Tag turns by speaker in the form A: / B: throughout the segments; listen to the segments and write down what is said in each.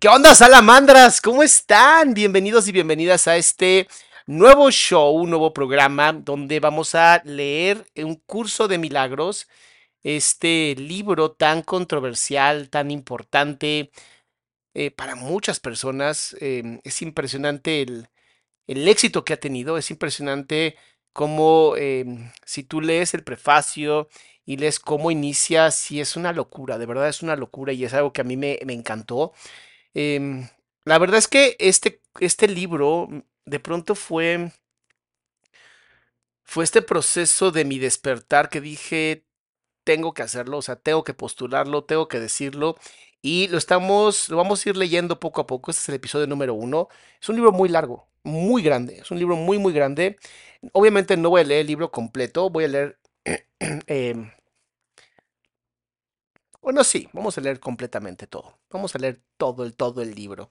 A: ¿Qué onda, salamandras? ¿Cómo están? Bienvenidos y bienvenidas a este nuevo show, un nuevo programa donde vamos a leer un curso de milagros, este libro tan controversial, tan importante eh, para muchas personas. Em, es impresionante el, el, éxito que ha tenido, es impresionante cómo em, si tú lees el prefacio y lees cómo inicia, sí es una locura, de verdad es una locura y es algo que a mí me, me encantó. Em, la verdad es que este, este libro mm, de pronto fue, fue este proceso de mi despertar que dije, tengo que hacerlo, o sea, tengo que postularlo, tengo que decirlo. Y lo estamos, lo vamos a ir leyendo poco a poco. Este es el episodio número uno. Es un libro muy largo, muy grande. Es un libro muy, muy grande. Obviamente no voy a leer el libro completo, voy a leer em, bueno, sí, vamos a leer completamente todo. Vamos a leer todo el, todo el libro.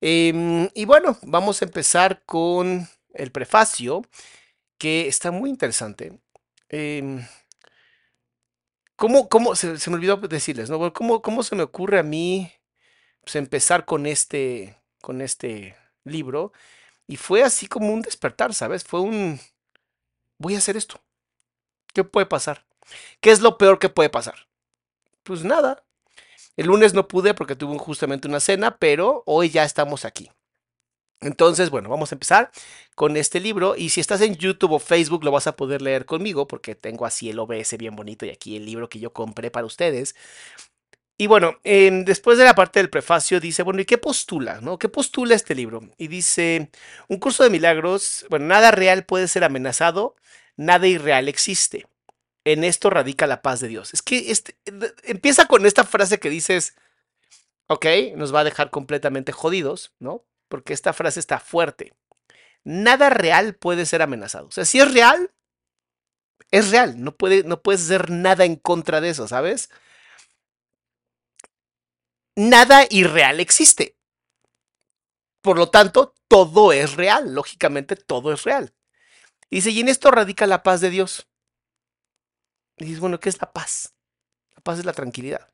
A: Em, y bueno, vamos a empezar con el prefacio, que está muy interesante. Em, ¿cómo, cómo se, me olvidó decirles, ¿no? ¿Cómo, ¿Cómo, se me ocurre a mí pues, empezar con este, con este libro? Y fue así como un despertar, ¿sabes? Fue un... Voy a hacer esto. ¿Qué puede pasar? ¿Qué es lo peor que puede pasar? Pues nada. El lunes no pude porque tuve justamente una cena, pero hoy ya estamos aquí. Entonces, bueno, vamos a empezar con este libro y si estás en YouTube o Facebook lo vas a poder leer conmigo porque tengo así el OBS bien bonito y aquí el libro que yo compré para ustedes. Y bueno, después de la parte del prefacio dice, bueno, ¿y qué postula? ¿no? ¿Qué postula este libro? Y dice, un curso de milagros, bueno, nada real puede ser amenazado, nada irreal existe en esto radica la paz de Dios. Es que este, empieza con esta frase que dices, ok, nos va a dejar completamente jodidos, ¿no? Porque esta frase está fuerte. Nada real puede ser amenazado. O sea, si es real, es real. No, puede, no puedes hacer nada en contra de eso, ¿sabes? Nada irreal existe. Por lo tanto, todo es real. Lógicamente, todo es real. Dice, y en esto radica la paz de Dios. Y dices, bueno, ¿qué es la paz? La paz es la tranquilidad.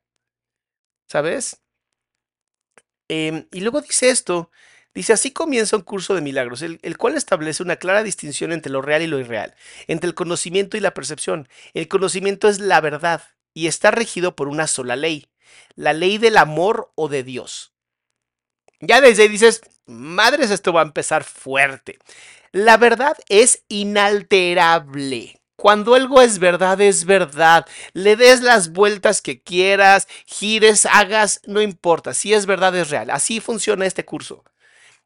A: ¿Sabes? Em, y luego dice esto, dice, así comienza un curso de milagros, el, el, cual establece una clara distinción entre lo real y lo irreal, entre el conocimiento y la percepción. El conocimiento es la verdad y está regido por una sola ley, la ley del amor o de Dios. Ya desde ahí dices, madres, esto va a empezar fuerte. La verdad es inalterable. Cuando algo es verdad, es verdad. Le des las vueltas que quieras, gires, hagas, no importa. Si es verdad, es real. Así funciona este curso.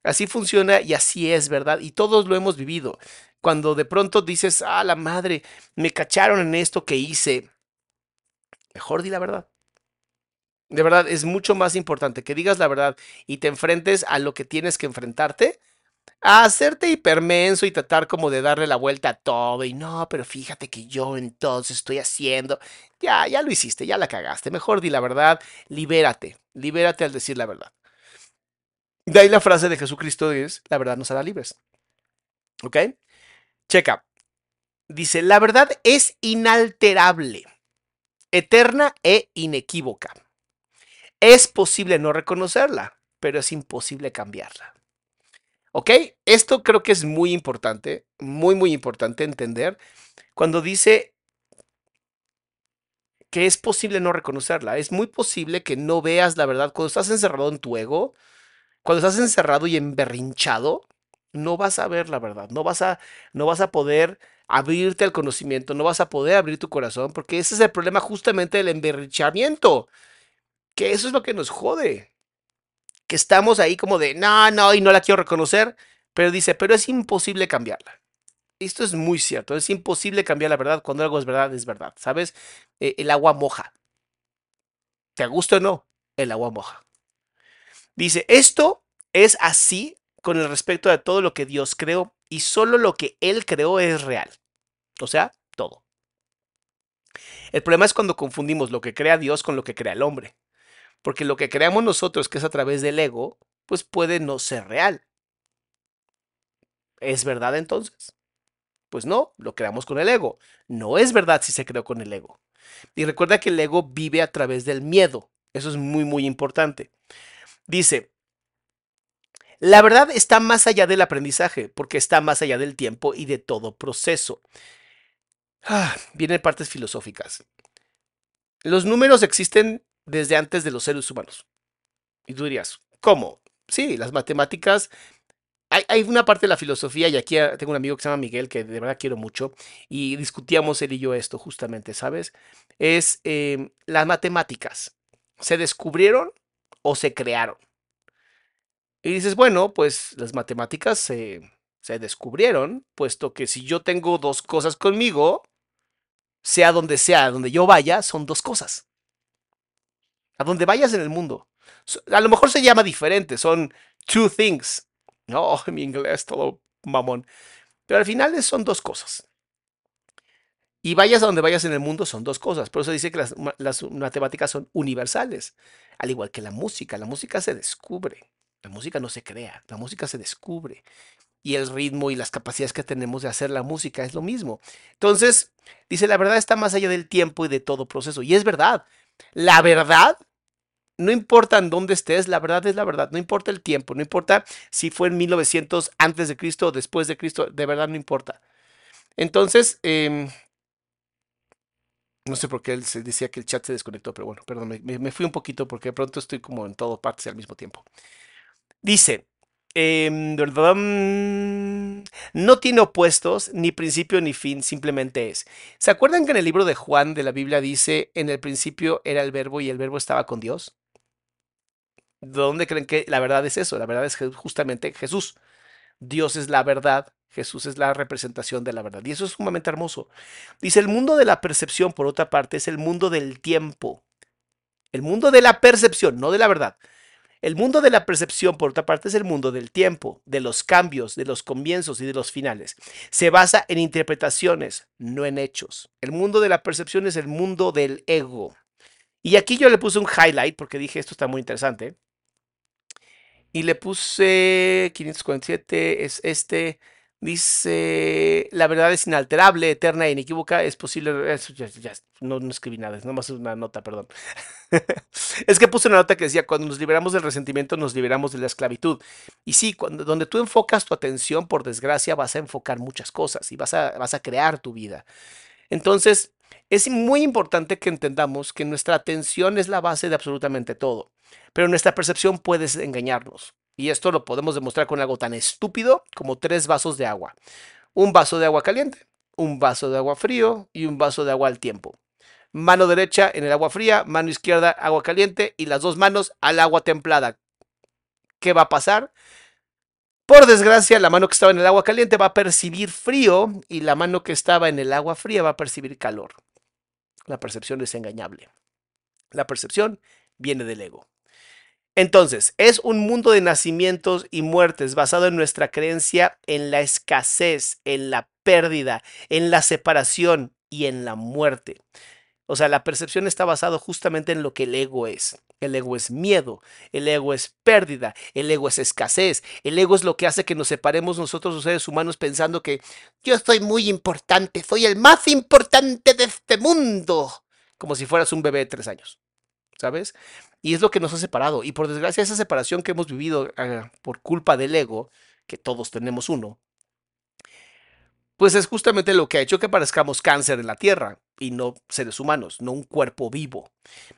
A: Así funciona y así es, ¿verdad? Y todos lo hemos vivido. Cuando de pronto dices, ah, la madre, me cacharon en esto que hice. Mejor di la verdad. De verdad, es mucho más importante que digas la verdad y te enfrentes a lo que tienes que enfrentarte a hacerte hipermenso y tratar como de darle la vuelta a todo y no, pero fíjate que yo entonces estoy haciendo, ya, ya lo hiciste, ya la cagaste, mejor di la verdad, libérate, libérate al decir la verdad. De ahí la frase de Jesucristo es, la verdad nos hará libres. ¿Ok? Checa. Dice, la verdad es inalterable, eterna e inequívoca. Es posible no reconocerla, pero es imposible cambiarla. ¿Ok? Esto creo que es muy importante, muy, muy importante entender cuando dice que es posible no reconocerla. Es muy posible que no veas la verdad cuando estás encerrado en tu ego, cuando estás encerrado y emberrinchado, no vas a ver la verdad, no vas a, no vas a poder abrirte al conocimiento, no vas a poder abrir tu corazón, porque ese es el problema justamente del emberrinchamiento, que eso es lo que nos jode que estamos ahí como de, no, no, y no la quiero reconocer, pero dice, pero es imposible cambiarla. Esto es muy cierto, es imposible cambiar la verdad cuando algo es verdad, es verdad, ¿sabes? Eh, el agua moja. ¿Te gusta o no? El agua moja. Dice, esto es así con el respecto de todo lo que Dios creó y solo lo que Él creó es real. O sea, todo. El problema es cuando confundimos lo que crea Dios con lo que crea el hombre. Porque lo que creamos nosotros, que es a través del ego, pues puede no ser real. ¿Es verdad entonces? Pues no, lo creamos con el ego. No es verdad si se creó con el ego. Y recuerda que el ego vive a través del miedo. Eso es muy, muy importante. Dice, la verdad está más allá del aprendizaje, porque está más allá del tiempo y de todo proceso. Ah, vienen partes filosóficas. Los números existen desde antes de los seres humanos. Y tú dirías, ¿cómo? Sí, las matemáticas. Hay, una parte de la filosofía, y aquí tengo un amigo que se llama Miguel, que de verdad quiero mucho, y discutíamos él y yo esto justamente, ¿sabes? Es em, las matemáticas. ¿Se descubrieron o se crearon? Y dices, bueno, pues las matemáticas se, se descubrieron, puesto que si yo tengo dos cosas conmigo, sea donde sea, donde yo vaya, son dos cosas a donde vayas en el mundo. A lo mejor se llama diferente, son two things. No, mi inglés todo mamón. Pero al final son dos cosas. Y vayas a donde vayas en el mundo son dos cosas. Por eso dice que las, las, matemáticas son universales. Al igual que la música. La música se descubre. La música no se crea. La música se descubre. Y el ritmo y las capacidades que tenemos de hacer la música es lo mismo. Entonces, dice, la verdad está más allá del tiempo y de todo proceso. Y es verdad. La verdad, no importa en dónde estés, la verdad es la verdad, no importa el tiempo, no importa si fue en 1900 antes de Cristo o después de Cristo, de verdad no importa. Entonces, em, no sé por qué él se decía que el chat se desconectó, pero bueno, perdón, me, me fui un poquito porque de pronto estoy como en todas partes al mismo tiempo. Dice, Em, no tiene opuestos, ni principio ni fin, simplemente es. ¿Se acuerdan que en el libro de Juan de la Biblia dice, en el principio era el verbo y el verbo estaba con Dios? ¿De dónde creen que la verdad es eso? La verdad es justamente Jesús. Dios es la verdad, Jesús es la representación de la verdad. Y eso es sumamente hermoso. Dice, el mundo de la percepción, por otra parte, es el mundo del tiempo. El mundo de la percepción, no de la verdad. El mundo de la percepción, por otra parte, es el mundo del tiempo, de los cambios, de los comienzos y de los finales. Se basa en interpretaciones, no en hechos. El mundo de la percepción es el mundo del ego. Y aquí yo le puse un highlight porque dije esto está muy interesante. Y le puse 547, es este. Dice, la verdad es inalterable, eterna e inequívoca, es posible, no, escribí nada, es nomás una nota, perdón. es que puse una nota que decía, cuando nos liberamos del resentimiento, nos liberamos de la esclavitud. Y sí, cuando, donde tú enfocas tu atención, por desgracia, vas a enfocar muchas cosas y vas a, vas a crear tu vida. Entonces, es muy importante que entendamos que nuestra atención es la base de absolutamente todo, pero nuestra percepción puede engañarnos. Y esto lo podemos demostrar con algo tan estúpido como tres vasos de agua. Un vaso de agua caliente, un vaso de agua frío y un vaso de agua al tiempo. Mano derecha en el agua fría, mano izquierda agua caliente y las dos manos al agua templada. ¿Qué va a pasar? Por desgracia, la mano que estaba en el agua caliente va a percibir frío y la mano que estaba en el agua fría va a percibir calor. La percepción es engañable. La percepción viene del ego. Entonces, es un mundo de nacimientos y muertes basado en nuestra creencia en la escasez, en la pérdida, en la separación y en la muerte. O sea, la percepción está basada justamente en lo que el ego es. El ego es miedo, el ego es pérdida, el ego es escasez, el ego es lo que hace que nos separemos nosotros los seres humanos pensando que yo soy muy importante, soy el más importante de este mundo, como si fueras un bebé de tres años, ¿sabes? Y es lo que nos ha separado. Y por desgracia esa separación que hemos vivido uh, por culpa del ego, que todos tenemos uno, pues es justamente lo que ha hecho que parezcamos cáncer en la Tierra y no seres humanos, no un cuerpo vivo.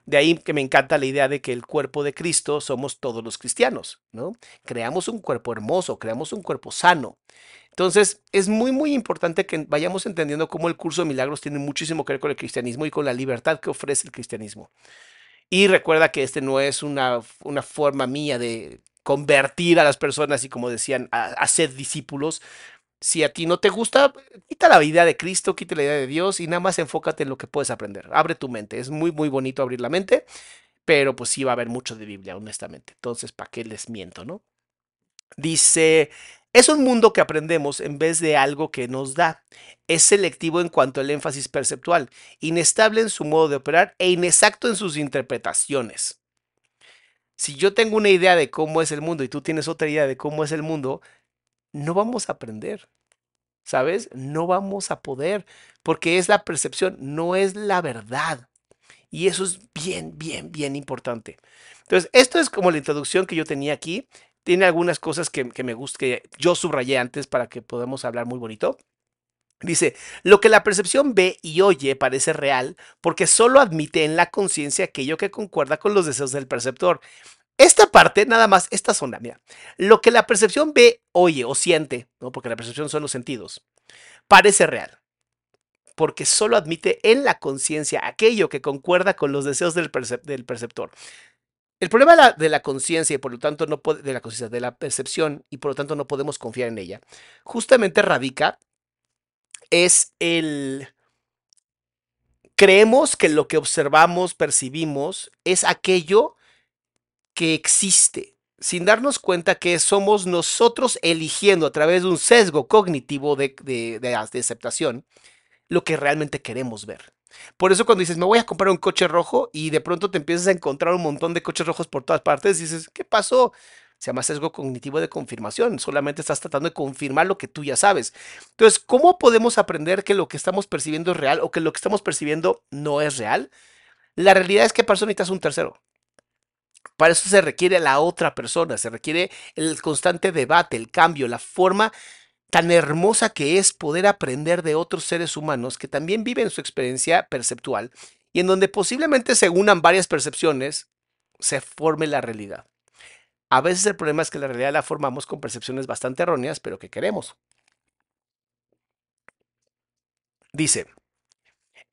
A: De ahí que me encanta la idea de que el cuerpo de Cristo somos todos los cristianos, ¿no? Creamos un cuerpo hermoso, creamos un cuerpo sano. Entonces, es muy, muy importante que vayamos entendiendo cómo el curso de milagros tiene muchísimo que ver con el cristianismo y con la libertad que ofrece el cristianismo. Y recuerda que este no es una, una forma mía de convertir a las personas y, como decían, a, discípulos, si a ti no te gusta, quita la idea de Cristo, quita la idea de Dios y nada más enfócate en lo que puedes aprender. Abre tu mente. Es muy, muy bonito abrir la mente, pero pues sí va a haber mucho de Biblia, honestamente. Entonces, ¿para qué les miento, no? Dice, es un mundo que aprendemos en vez de algo que nos da. Es selectivo en cuanto al énfasis perceptual, inestable en su modo de operar e inexacto en sus interpretaciones. Si yo tengo una idea de cómo es el mundo y tú tienes otra idea de cómo es el mundo, no vamos a aprender. ¿Sabes? No vamos a poder, porque es la percepción, no es la verdad. Y eso es bien, bien, bien importante. Entonces, esto es como la introducción que yo tenía aquí. Tiene algunas cosas que, me gusta, que yo subrayé antes para que podamos hablar muy bonito. Dice, lo que la percepción ve y oye parece real porque solo admite en la conciencia aquello que concuerda con los deseos del perceptor. Esta parte, nada más, esta zona, mira, lo que la percepción ve, oye o siente, ¿no? porque la percepción son los sentidos, parece real, porque solo admite en la conciencia aquello que concuerda con los deseos del, del perceptor. El problema de la, conciencia y por lo tanto no de la conciencia, de la percepción y por lo tanto no podemos confiar en ella, justamente radica es el creemos que lo que observamos, percibimos es aquello que existe, sin darnos cuenta que somos nosotros eligiendo a través de un sesgo cognitivo de aceptación lo que realmente queremos ver. Por eso cuando dices, me voy a comprar un coche rojo y de pronto te empiezas a encontrar un montón de coches rojos por todas partes, dices, ¿qué pasó? Se llama sesgo cognitivo de confirmación. Solamente estás tratando de confirmar lo que tú ya sabes. Entonces, ¿cómo podemos aprender que lo que estamos percibiendo es real o que lo que estamos percibiendo no es real? La realidad es que para eso necesitas un tercero. Para eso se requiere la otra persona, se requiere el constante debate, el cambio, la forma tan hermosa que es poder aprender de otros seres humanos que también viven su experiencia perceptual y en donde posiblemente se unan varias percepciones, se forme la realidad. A veces el problema es que la realidad la formamos con percepciones bastante erróneas, pero que queremos. Dice,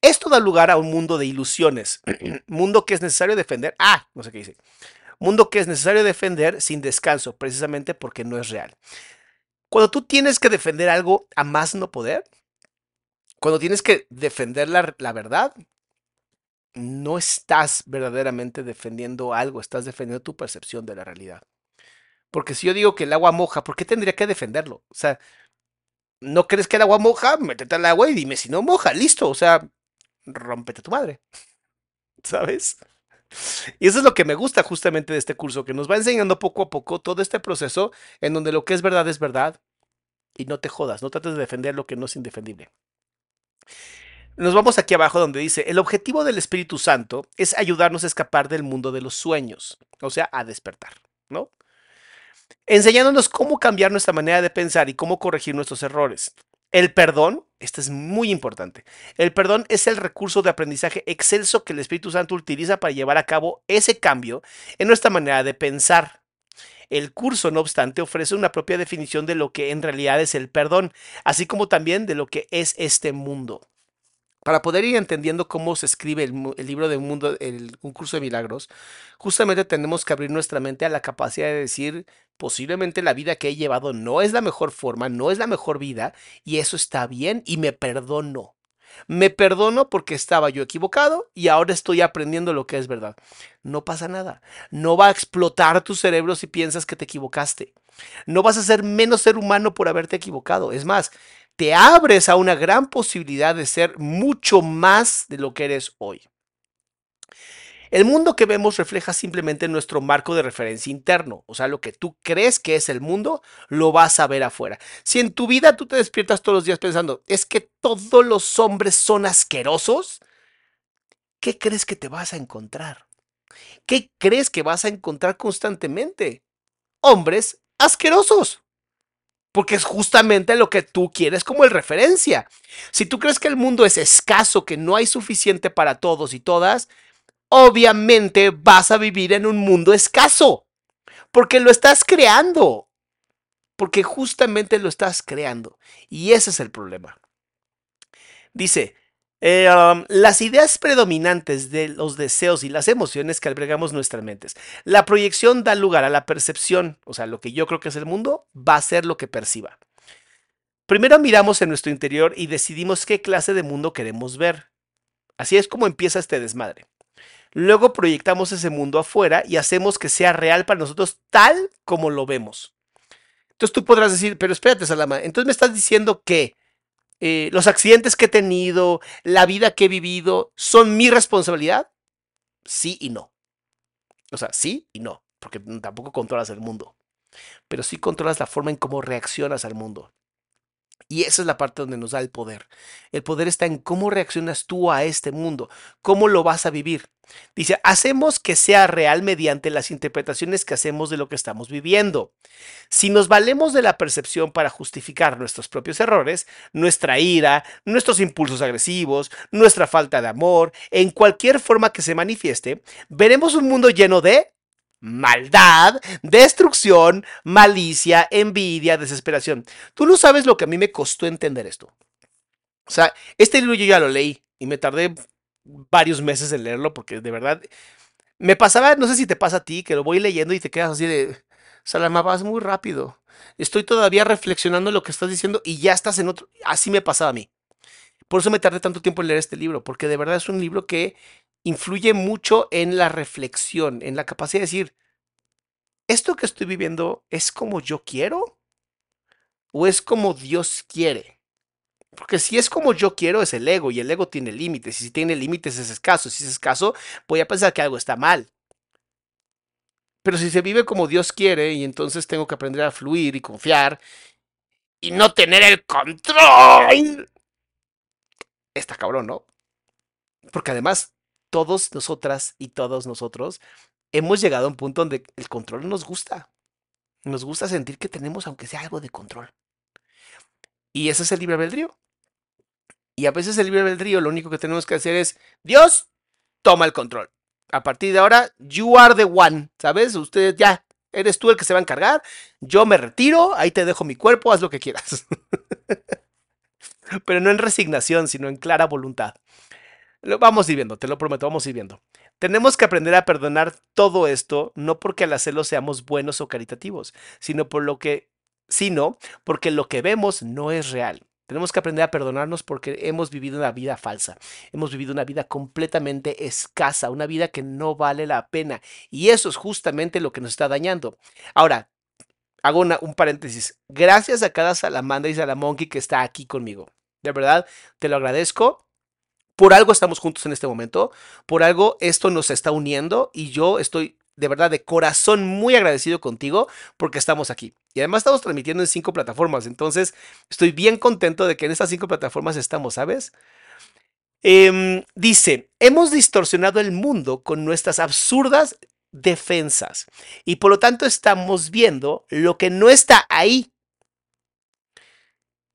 A: esto da lugar a un mundo de ilusiones, mundo que es necesario defender. Ah, no sé qué dice. Mundo que es necesario defender sin descanso, precisamente porque no es real. Cuando tú tienes que defender algo a más no poder, cuando tienes que defender la, la verdad, no estás verdaderamente defendiendo algo, estás defendiendo tu percepción de la realidad. Porque si yo digo que el agua moja, ¿por qué tendría que defenderlo? O sea, ¿no crees que el agua moja? Métete al agua y dime si no moja, listo. O sea, rómpete tu madre. ¿Sabes? Y eso es lo que me gusta justamente de este curso, que nos va enseñando poco a poco todo este proceso en donde lo que es verdad es verdad y no te jodas, no trates de defender lo que no es indefendible. Nos vamos aquí abajo donde dice, el objetivo del Espíritu Santo es ayudarnos a escapar del mundo de los sueños, o sea, a despertar, ¿no? Enseñándonos cómo cambiar nuestra manera de pensar y cómo corregir nuestros errores. El perdón, esto es muy importante, el perdón es el recurso de aprendizaje excelso que el Espíritu Santo utiliza para llevar a cabo ese cambio en nuestra manera de pensar. El curso, no obstante, ofrece una propia definición de lo que en realidad es el perdón, así como también de lo que es este mundo. Para poder ir entendiendo cómo se escribe el, libro de un mundo, el, un curso de milagros, justamente tenemos que abrir nuestra mente a la capacidad de decir, posiblemente la vida que he llevado no es la mejor forma, no es la mejor vida, y eso está bien y me perdono. Me perdono porque estaba yo equivocado y ahora estoy aprendiendo lo que es verdad. No pasa nada. No va a explotar tu cerebro si piensas que te equivocaste. No vas a ser menos ser humano por haberte equivocado. Es más, te abres a una gran posibilidad de ser mucho más de lo que eres hoy. El mundo que vemos refleja simplemente nuestro marco de referencia interno, o sea, lo que tú crees que es el mundo, lo vas a ver afuera. Si en tu vida tú te despiertas todos los días pensando, es que todos los hombres son asquerosos, ¿qué crees que te vas a encontrar? ¿Qué crees que vas a encontrar constantemente? Hombres asquerosos. Porque es justamente lo que tú quieres como el referencia. Si tú crees que el mundo es escaso, que no hay suficiente para todos y todas, obviamente vas a vivir en un mundo escaso. Porque lo estás creando. Porque justamente lo estás creando. Y ese es el problema. Dice, eh, um, las ideas predominantes de los deseos y las emociones que albergamos nuestras mentes. La proyección da lugar a la percepción, o sea, lo que yo creo que es el mundo va a ser lo que perciba. Primero miramos en nuestro interior y decidimos qué clase de mundo queremos ver. Así es como empieza este desmadre. Luego proyectamos ese mundo afuera y hacemos que sea real para nosotros tal como lo vemos. Entonces tú podrás decir, pero espérate, Salama, entonces me estás diciendo que eh, los accidentes que he tenido, la vida que he vivido, son mi responsabilidad? Sí y no. O sea, sí y no, porque tampoco controlas el mundo, pero sí controlas la forma en cómo reaccionas al mundo. Y esa es la parte donde nos da el poder. El poder está en cómo reaccionas tú a este mundo, cómo lo vas a vivir. Dice, hacemos que sea real mediante las interpretaciones que hacemos de lo que estamos viviendo. Si nos valemos de la percepción para justificar nuestros propios errores, nuestra ira, nuestros impulsos agresivos, nuestra falta de amor, en cualquier forma que se manifieste, veremos un mundo lleno de maldad, destrucción, malicia, envidia, desesperación. Tú no sabes lo que a mí me costó entender esto. O sea, este libro yo ya lo leí y me tardé varios meses en leerlo porque de verdad me pasaba, no sé si te pasa a ti, que lo voy leyendo y te quedas así de, Salama, vas muy rápido. Estoy todavía reflexionando lo que estás diciendo y ya estás en otro. Así me pasaba a mí. Por eso me tardé tanto tiempo en leer este libro, porque de verdad es un libro que influye mucho en la reflexión, en la capacidad de decir, ¿esto que estoy viviendo es como yo quiero? ¿O es como Dios quiere? Porque si es como yo quiero, es el ego, y el ego tiene límites, y si tiene límites es escaso, si es escaso, voy a pensar que algo está mal. Pero si se vive como Dios quiere, y entonces tengo que aprender a fluir y confiar, y no tener el control, está cabrón, ¿no? Porque además todos nosotras y todos nosotros hemos llegado a un punto donde el control nos gusta. Nos gusta sentir que tenemos, aunque sea algo de control. Y ese es el libre albedrío. Y a veces el libre albedrío lo único que tenemos que hacer es, Dios, toma el control. A partir de ahora, you are the one, ¿sabes? Usted ya, eres tú el que se va a encargar. Yo me retiro, ahí te dejo mi cuerpo, haz lo que quieras. Pero no en resignación, sino en clara voluntad. Lo vamos a te lo prometo, vamos a. Tenemos que aprender a perdonar todo esto, no porque al hacerlo seamos buenos o caritativos, sino por lo que, sino porque lo que vemos no es real. Tenemos que aprender a perdonarnos porque hemos vivido una vida falsa, hemos vivido una vida completamente escasa, una vida que no vale la pena. Y eso es justamente lo que nos está dañando. Ahora, hago un paréntesis. Gracias a cada salamandra y salamonkey que está aquí conmigo. De verdad, te lo agradezco. Por algo estamos juntos en este momento, por algo esto nos está uniendo y yo estoy de verdad de corazón muy agradecido contigo porque estamos aquí. Y además estamos transmitiendo en cinco plataformas, entonces estoy bien contento de que en estas cinco plataformas estamos, ¿sabes? Em, dice, hemos distorsionado el mundo con nuestras absurdas defensas y por lo tanto estamos viendo lo que no está ahí.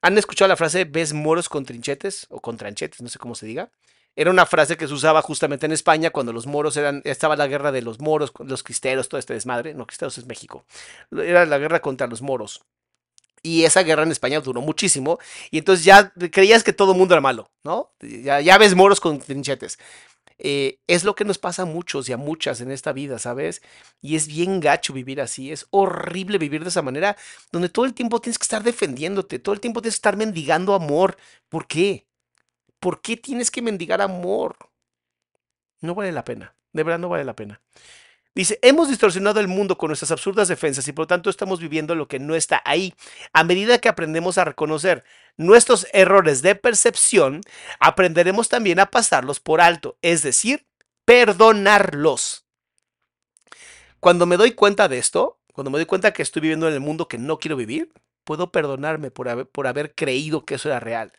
A: ¿Han escuchado la frase ves moros con trinchetes o con tranchetes? No sé cómo se diga. Era una frase que se usaba justamente en España cuando los moros eran, estaba la guerra de los moros, los cristeros, todo este desmadre. No, cristeros es México. Era la guerra contra los moros. Y esa guerra en España duró muchísimo. Y entonces ya creías que todo el mundo era malo, ¿no? Ya, ya ves moros con trinchetes. Eh, es lo que nos pasa a muchos y a muchas en esta vida, ¿sabes? Y es bien gacho vivir así, es horrible vivir de esa manera, donde todo el tiempo tienes que estar defendiéndote, todo el tiempo tienes que estar mendigando amor. ¿Por qué? ¿Por qué tienes que mendigar amor? No vale la pena, de verdad no vale la pena. Dice, hemos distorsionado el mundo con nuestras absurdas defensas y por lo tanto estamos viviendo lo que no está ahí. A medida que aprendemos a reconocer nuestros errores de percepción, aprenderemos también a pasarlos por alto, es decir, perdonarlos. Cuando me doy cuenta de esto, cuando me doy cuenta que estoy viviendo en el mundo que no quiero vivir, puedo perdonarme por haber, por haber creído que eso era real.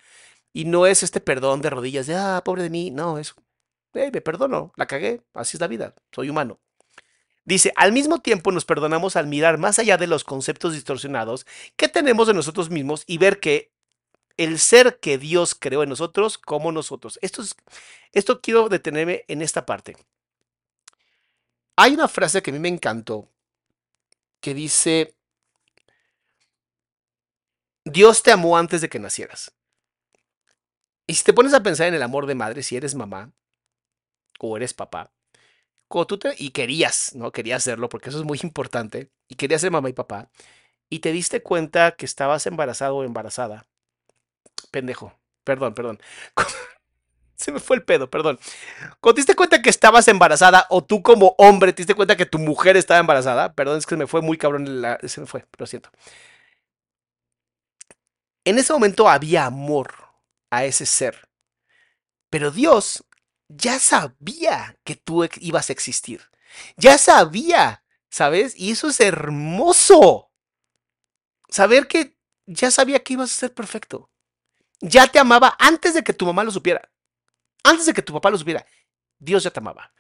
A: Y no es este perdón de rodillas de, ah, pobre de mí, no, es, hey, me perdono, la cagué, así es la vida, soy humano. Dice, al mismo tiempo nos perdonamos al mirar más allá de los conceptos distorsionados que tenemos de nosotros mismos y ver que el ser que Dios creó en nosotros como nosotros. Esto, es, esto quiero detenerme en esta parte. Hay una frase que a mí me encantó que dice, Dios te amó antes de que nacieras. Y si te pones a pensar en el amor de madre, si eres mamá o eres papá, tú y querías, ¿no? Querías hacerlo porque eso es muy importante, y querías ser mamá y papá, y te diste cuenta que estabas embarazado o embarazada. Pendejo, perdón, perdón. Se me fue el pedo, perdón. Cuando te diste cuenta que estabas embarazada, o tú como hombre te diste cuenta que tu mujer estaba embarazada, perdón, es que se me fue muy cabrón, se me fue, lo siento. En ese momento había amor a ese ser. Pero Dios ya sabía que tú ibas a existir. Ya sabía, ¿sabes? Y eso es hermoso. Saber que ya sabía que ibas a ser perfecto. Ya te amaba antes de que tu mamá lo supiera. Antes de que tu papá lo supiera. Dios ya te amaba.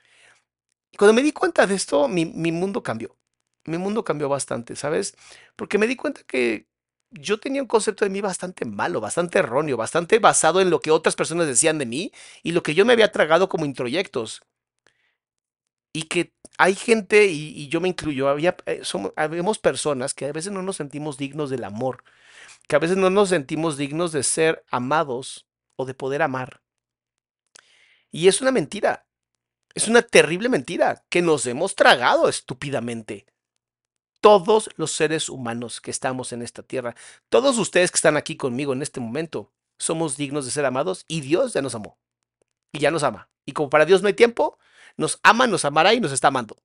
A: Y cuando me di cuenta de esto, mi, mi mundo cambió. Mi mundo cambió bastante, ¿sabes? Porque me di cuenta que yo tenía un concepto de mí bastante malo, bastante erróneo, bastante basado en lo que otras personas decían de mí y lo que yo me había tragado como introyectos. Y que hay gente, y, yo me incluyo, había, eh, habemos personas que a veces no nos sentimos dignos del amor, que a veces no nos sentimos dignos de ser amados o de poder amar. Y es una mentira, es una terrible mentira que nos hemos tragado estúpidamente todos los seres humanos que estamos en esta tierra, todos ustedes que están aquí conmigo en este momento, somos dignos de ser amados y Dios ya nos amó. Y ya nos ama. Y como para Dios no hay tiempo, nos ama, nos amará y nos está amando.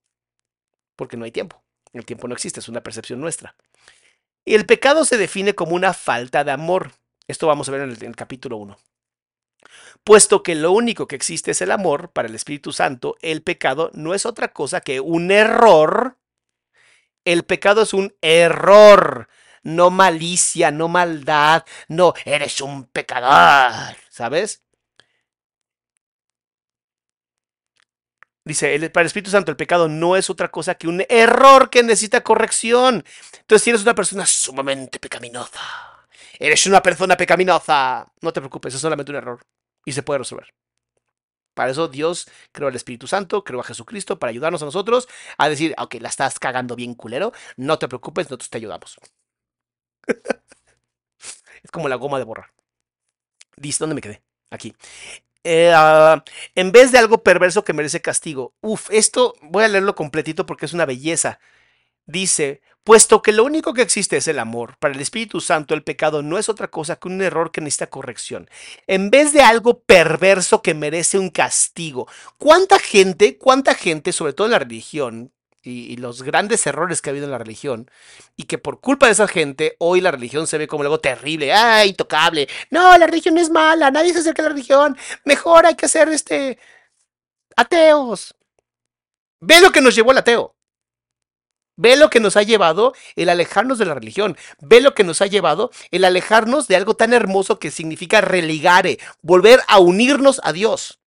A: Porque no hay tiempo. El tiempo no existe, es una percepción nuestra. Y el pecado se define como una falta de amor. Esto vamos a ver en el, capítulo 1. Puesto que lo único que existe es el amor para el Espíritu Santo, el pecado no es otra cosa que un error el pecado es un error, no malicia, no maldad, no, eres un pecador, ¿sabes? Dice, el, para el Espíritu Santo el pecado no es otra cosa que un error que necesita corrección. Entonces, si eres una persona sumamente pecaminosa, eres una persona pecaminosa, no te preocupes, es solamente un error y se puede resolver. Para eso Dios creó al Espíritu Santo, creó a Jesucristo para ayudarnos a nosotros a decir, ok, la estás cagando bien culero, no te preocupes, nosotros te ayudamos. es como la goma de borrar. Dice, ¿dónde me quedé? Aquí. Eh, ah, en vez de algo perverso que merece castigo. Uf, esto voy a leerlo completito porque es una belleza. Dice, puesto que lo único que existe es el amor, para el Espíritu Santo el pecado no es otra cosa que un error que necesita corrección. En vez de algo perverso que merece un castigo. ¿Cuánta gente, cuánta gente, sobre todo en la religión, y, los grandes errores que ha habido en la religión, y que por culpa de esa gente, hoy la religión se ve como algo terrible, ¡ay, intocable! No, la religión es mala, nadie se acerca a la religión, mejor hay que ser este ateos. Ve lo que nos llevó el ateo. Ve lo que nos ha llevado el alejarnos de la religión. Ve lo que nos ha llevado el alejarnos de algo tan hermoso que significa religare, volver a unirnos a Dios.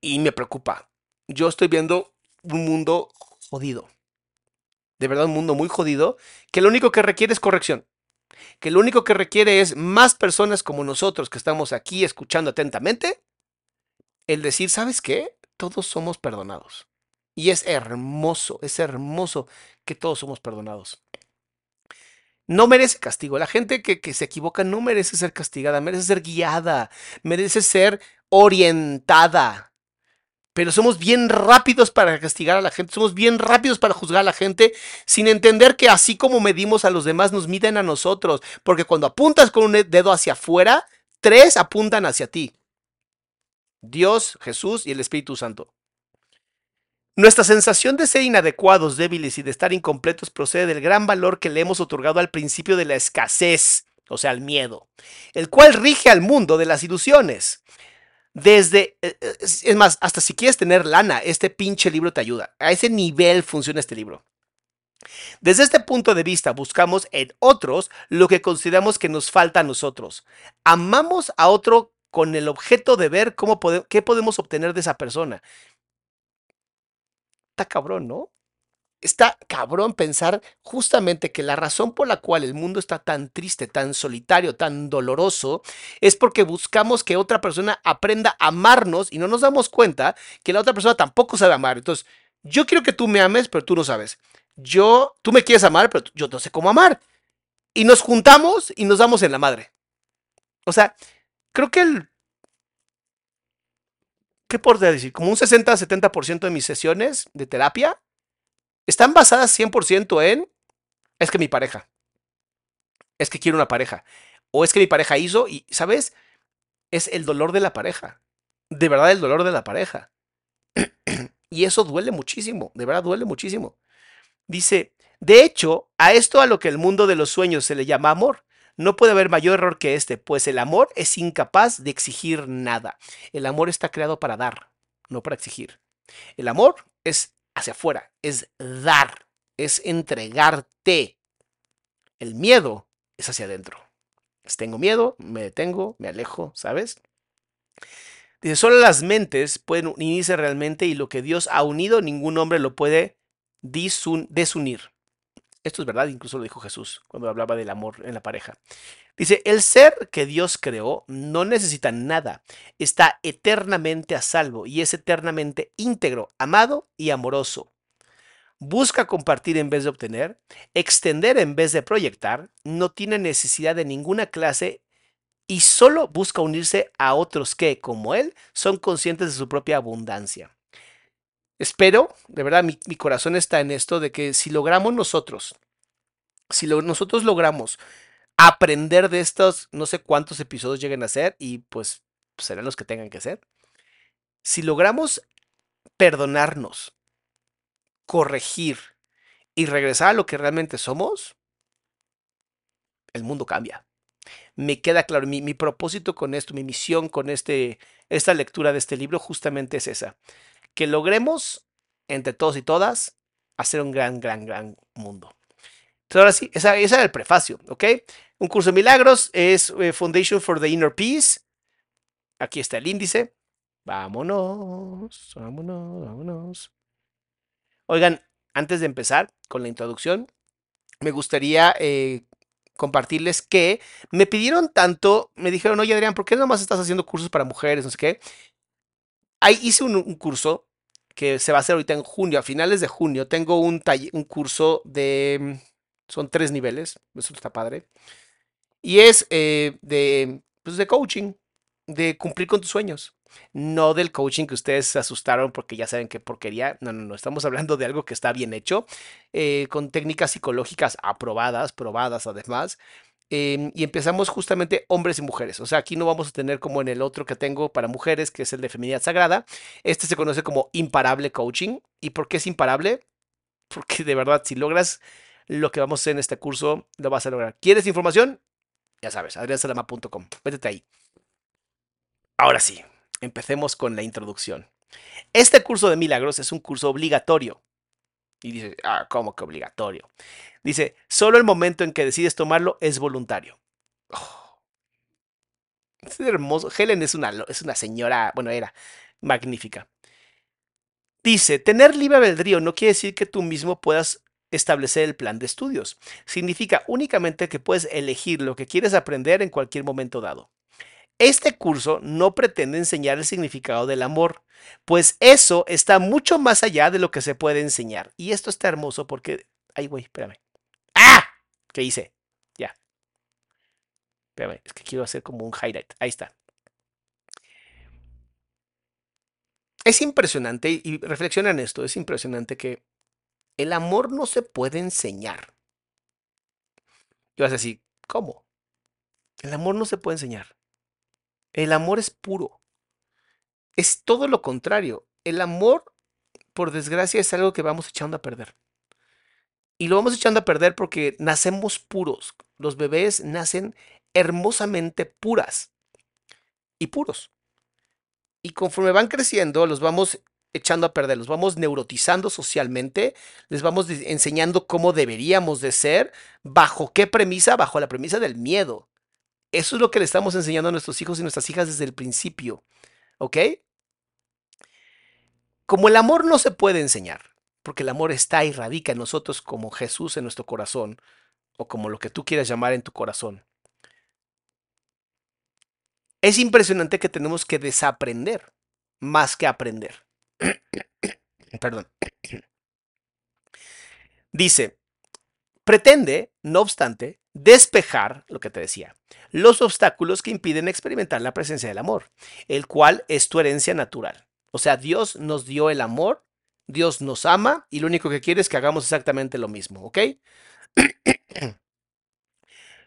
A: Y me preocupa. Yo estoy viendo un mundo jodido. De verdad, un mundo muy jodido, que lo único que requiere es corrección. que lo único que requiere es más personas como nosotros que estamos aquí escuchando atentamente, el decir, ¿sabes qué? Todos somos perdonados. Y es hermoso, es hermoso que todos somos perdonados. No merece castigo. La gente que, que, se equivoca no merece ser castigada, merece ser guiada, merece ser orientada. Pero somos bien rápidos para castigar a la gente, somos bien rápidos para juzgar a la gente sin entender que así como medimos a los demás, nos miden a nosotros. Porque cuando apuntas con un dedo hacia afuera, tres apuntan hacia ti. Dios, Jesús y el Espíritu Santo. Nuestra sensación de ser inadecuados, débiles y de estar incompletos procede del gran valor que le hemos otorgado al principio de la escasez, o sea, al miedo, el cual rige al mundo de las ilusiones. Desde, es más, hasta si quieres tener lana, este pinche libro te ayuda. A ese nivel funciona este libro. Desde este punto de vista buscamos en otros lo que consideramos que nos falta a nosotros. Amamos a otro con el objeto de ver cómo qué podemos obtener de esa persona está cabrón, ¿no? Está cabrón pensar justamente que la razón por la cual el mundo está tan triste, tan solitario, tan doloroso, es porque buscamos que otra persona aprenda a amarnos y no nos damos cuenta que la otra persona tampoco sabe amar. Entonces, yo quiero que tú me ames, pero tú no sabes. Yo, tú me quieres amar, pero yo no sé cómo amar. Y nos juntamos y nos damos en la madre. O sea, creo que el ¿qué por decir? Como un 60-70% de mis sesiones de terapia están basadas 100% en, es que mi pareja, es que quiero una pareja, o es que mi pareja hizo y, ¿sabes? Es el dolor de la pareja, de verdad el dolor de la pareja. y eso duele muchísimo, de verdad duele muchísimo. Dice, de hecho, a esto a lo que el mundo de los sueños se le llama amor, no puede haber mayor error que este, pues el amor es incapaz de exigir nada. El amor está creado para dar, no para exigir. El amor es hacia afuera, es dar, es entregarte. El miedo es hacia adentro. tengo miedo, me detengo, me alejo, ¿sabes? Dice, solo las mentes pueden unirse realmente y lo que Dios ha unido, ningún hombre lo puede desunir. Esto es verdad, incluso lo dijo Jesús cuando hablaba del amor en la pareja. Dice, el ser que Dios creó no necesita nada, está eternamente a salvo y es eternamente íntegro, amado y amoroso. Busca compartir en vez de obtener, extender en vez de proyectar, no tiene necesidad de ninguna clase y solo busca unirse a otros que, como él, son conscientes de su propia abundancia. Espero, de verdad, mi, corazón está en esto de que si logramos nosotros, si nosotros logramos aprender de estos, no sé cuántos episodios lleguen a ser, y pues serán los que tengan que ser, si logramos perdonarnos, corregir y regresar a lo que realmente somos, el mundo cambia. Me queda claro, mi, mi propósito con esto, mi misión con este, esta lectura de este libro justamente es esa que logremos, entre todos y todas, hacer un gran, gran, gran mundo. Entonces, ahora sí, ese era el prefacio, ¿ok? Un curso de milagros es eh, Foundation for the Inner Peace. Aquí está el índice. Vámonos, vámonos, vámonos. Oigan, antes de empezar con la introducción, me gustaría eh, compartirles que me pidieron tanto, me dijeron, oye Adrián, ¿por qué nomás estás haciendo cursos para mujeres? No sé qué. Ahí hice un curso que se va a hacer ahorita en junio, a finales de junio, tengo un, un curso de, mm, son tres niveles, eso está padre, y es eh, de, pues de coaching, de cumplir con tus sueños. No del coaching que ustedes se asustaron porque ya saben qué porquería. No, no, no. Estamos hablando de algo que está bien hecho, eh, con técnicas psicológicas aprobadas, probadas además, Em, y empezamos justamente hombres y mujeres. O sea, aquí no vamos a tener como en el otro que tengo para mujeres, que es el de feminidad sagrada. Este se conoce como imparable coaching. ¿Y por qué es imparable? Porque de verdad, si logras lo que vamos a hacer en este curso, lo vas a lograr. ¿Quieres información? Ya sabes, adriansalama.com. Métete ahí. Ahora sí, empecemos con la introducción. Este curso de milagros es un curso obligatorio. Y dice, ah, ¿cómo que obligatorio? Dice, solo el momento en que decides tomarlo es voluntario. Oh. Es hermoso. Helen es una, es una señora, bueno, era magnífica. Dice, tener libre albedrío no quiere decir que tú mismo puedas establecer el plan de estudios. Significa únicamente que puedes elegir lo que quieres aprender en cualquier momento dado. Este curso no pretende enseñar el significado del amor, pues eso está mucho más allá de lo que se puede enseñar. Y esto está hermoso porque... Ay, güey, espérame. ¡Ah! ¿Qué hice? Ya. Espérame, es que quiero hacer como un highlight. Ahí está. Es impresionante, y reflexiona en esto, es impresionante que el amor no se puede enseñar. Y vas a decir, ¿cómo? El amor no se puede enseñar. El amor es puro. Es todo lo contrario. El amor, por desgracia, es algo que vamos echando a perder. Y lo vamos echando a perder porque nacemos puros. Los bebés nacen hermosamente puras y puros. Y conforme van creciendo, los vamos echando a perder, los vamos neurotizando socialmente, les vamos enseñando cómo deberíamos de ser, bajo qué premisa, bajo la premisa del miedo. Eso es lo que le estamos enseñando a nuestros hijos y nuestras hijas desde el principio. ¿Ok? Como el amor no se puede enseñar, porque el amor está y radica en nosotros como Jesús en nuestro corazón, o como lo que tú quieras llamar en tu corazón. Es impresionante que tenemos que desaprender más que aprender. Perdón. Dice, pretende, no obstante, despejar, lo que te decía, los obstáculos que impiden experimentar la presencia del amor, el cual es tu herencia natural. O sea, Dios nos dio el amor, Dios nos ama y lo único que quiere es que hagamos exactamente lo mismo, ¿ok?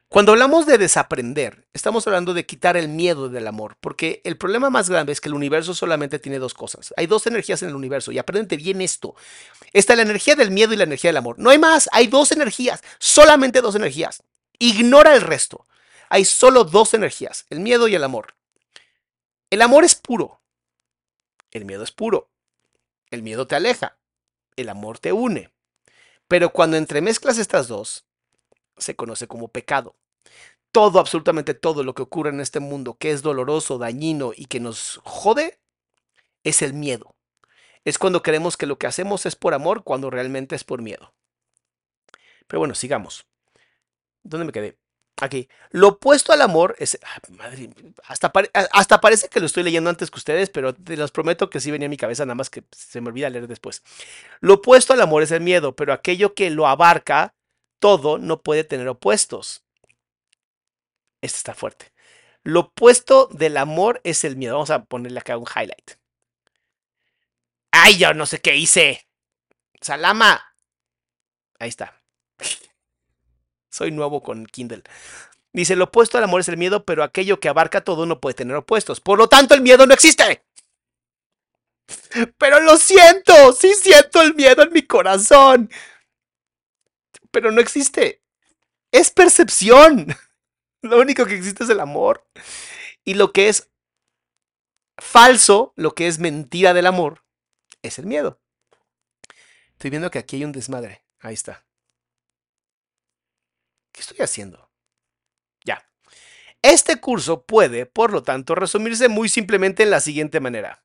A: Cuando hablamos de desaprender, estamos hablando de quitar el miedo del amor, porque el problema más grande es que el universo solamente tiene dos cosas. Hay dos energías en el universo y aprende bien esto. Está la energía del miedo y la energía del amor. No hay más, hay dos energías, solamente dos energías. Ignora el resto. Hay solo dos energías, el miedo y el amor. El amor es puro. El miedo es puro. El miedo te aleja. El amor te une. Pero cuando entremezclas estas dos, se conoce como pecado. Todo, absolutamente todo lo que ocurre en este mundo que es doloroso, dañino y que nos jode, es el miedo. Es cuando creemos que lo que hacemos es por amor cuando realmente es por miedo. Pero bueno, sigamos. ¿Dónde me quedé? Aquí. Lo opuesto al amor es. madre, hasta, hasta, parece que lo estoy leyendo antes que ustedes, pero te los prometo que sí venía a mi cabeza, nada más que se me olvida leer después. Lo opuesto al amor es el miedo, pero aquello que lo abarca todo no puede tener opuestos. Este está fuerte. Lo opuesto del amor es el miedo. Vamos a ponerle acá un highlight. ¡Ay, yo no sé qué hice! ¡Salama! Ahí está. Soy nuevo con Kindle. Dice, lo opuesto al amor es el miedo, pero aquello que abarca todo no puede tener opuestos. Por lo tanto, el miedo no existe. Pero lo siento, sí siento el miedo en mi corazón pero no existe. Es percepción. Lo único que existe es el amor. Y lo que es falso, lo que es mentira del amor, es el miedo. Estoy viendo que aquí hay un desmadre. Ahí está. ¿Qué estoy haciendo? Ya. Este curso puede, por lo tanto, resumirse muy simplemente en la siguiente manera.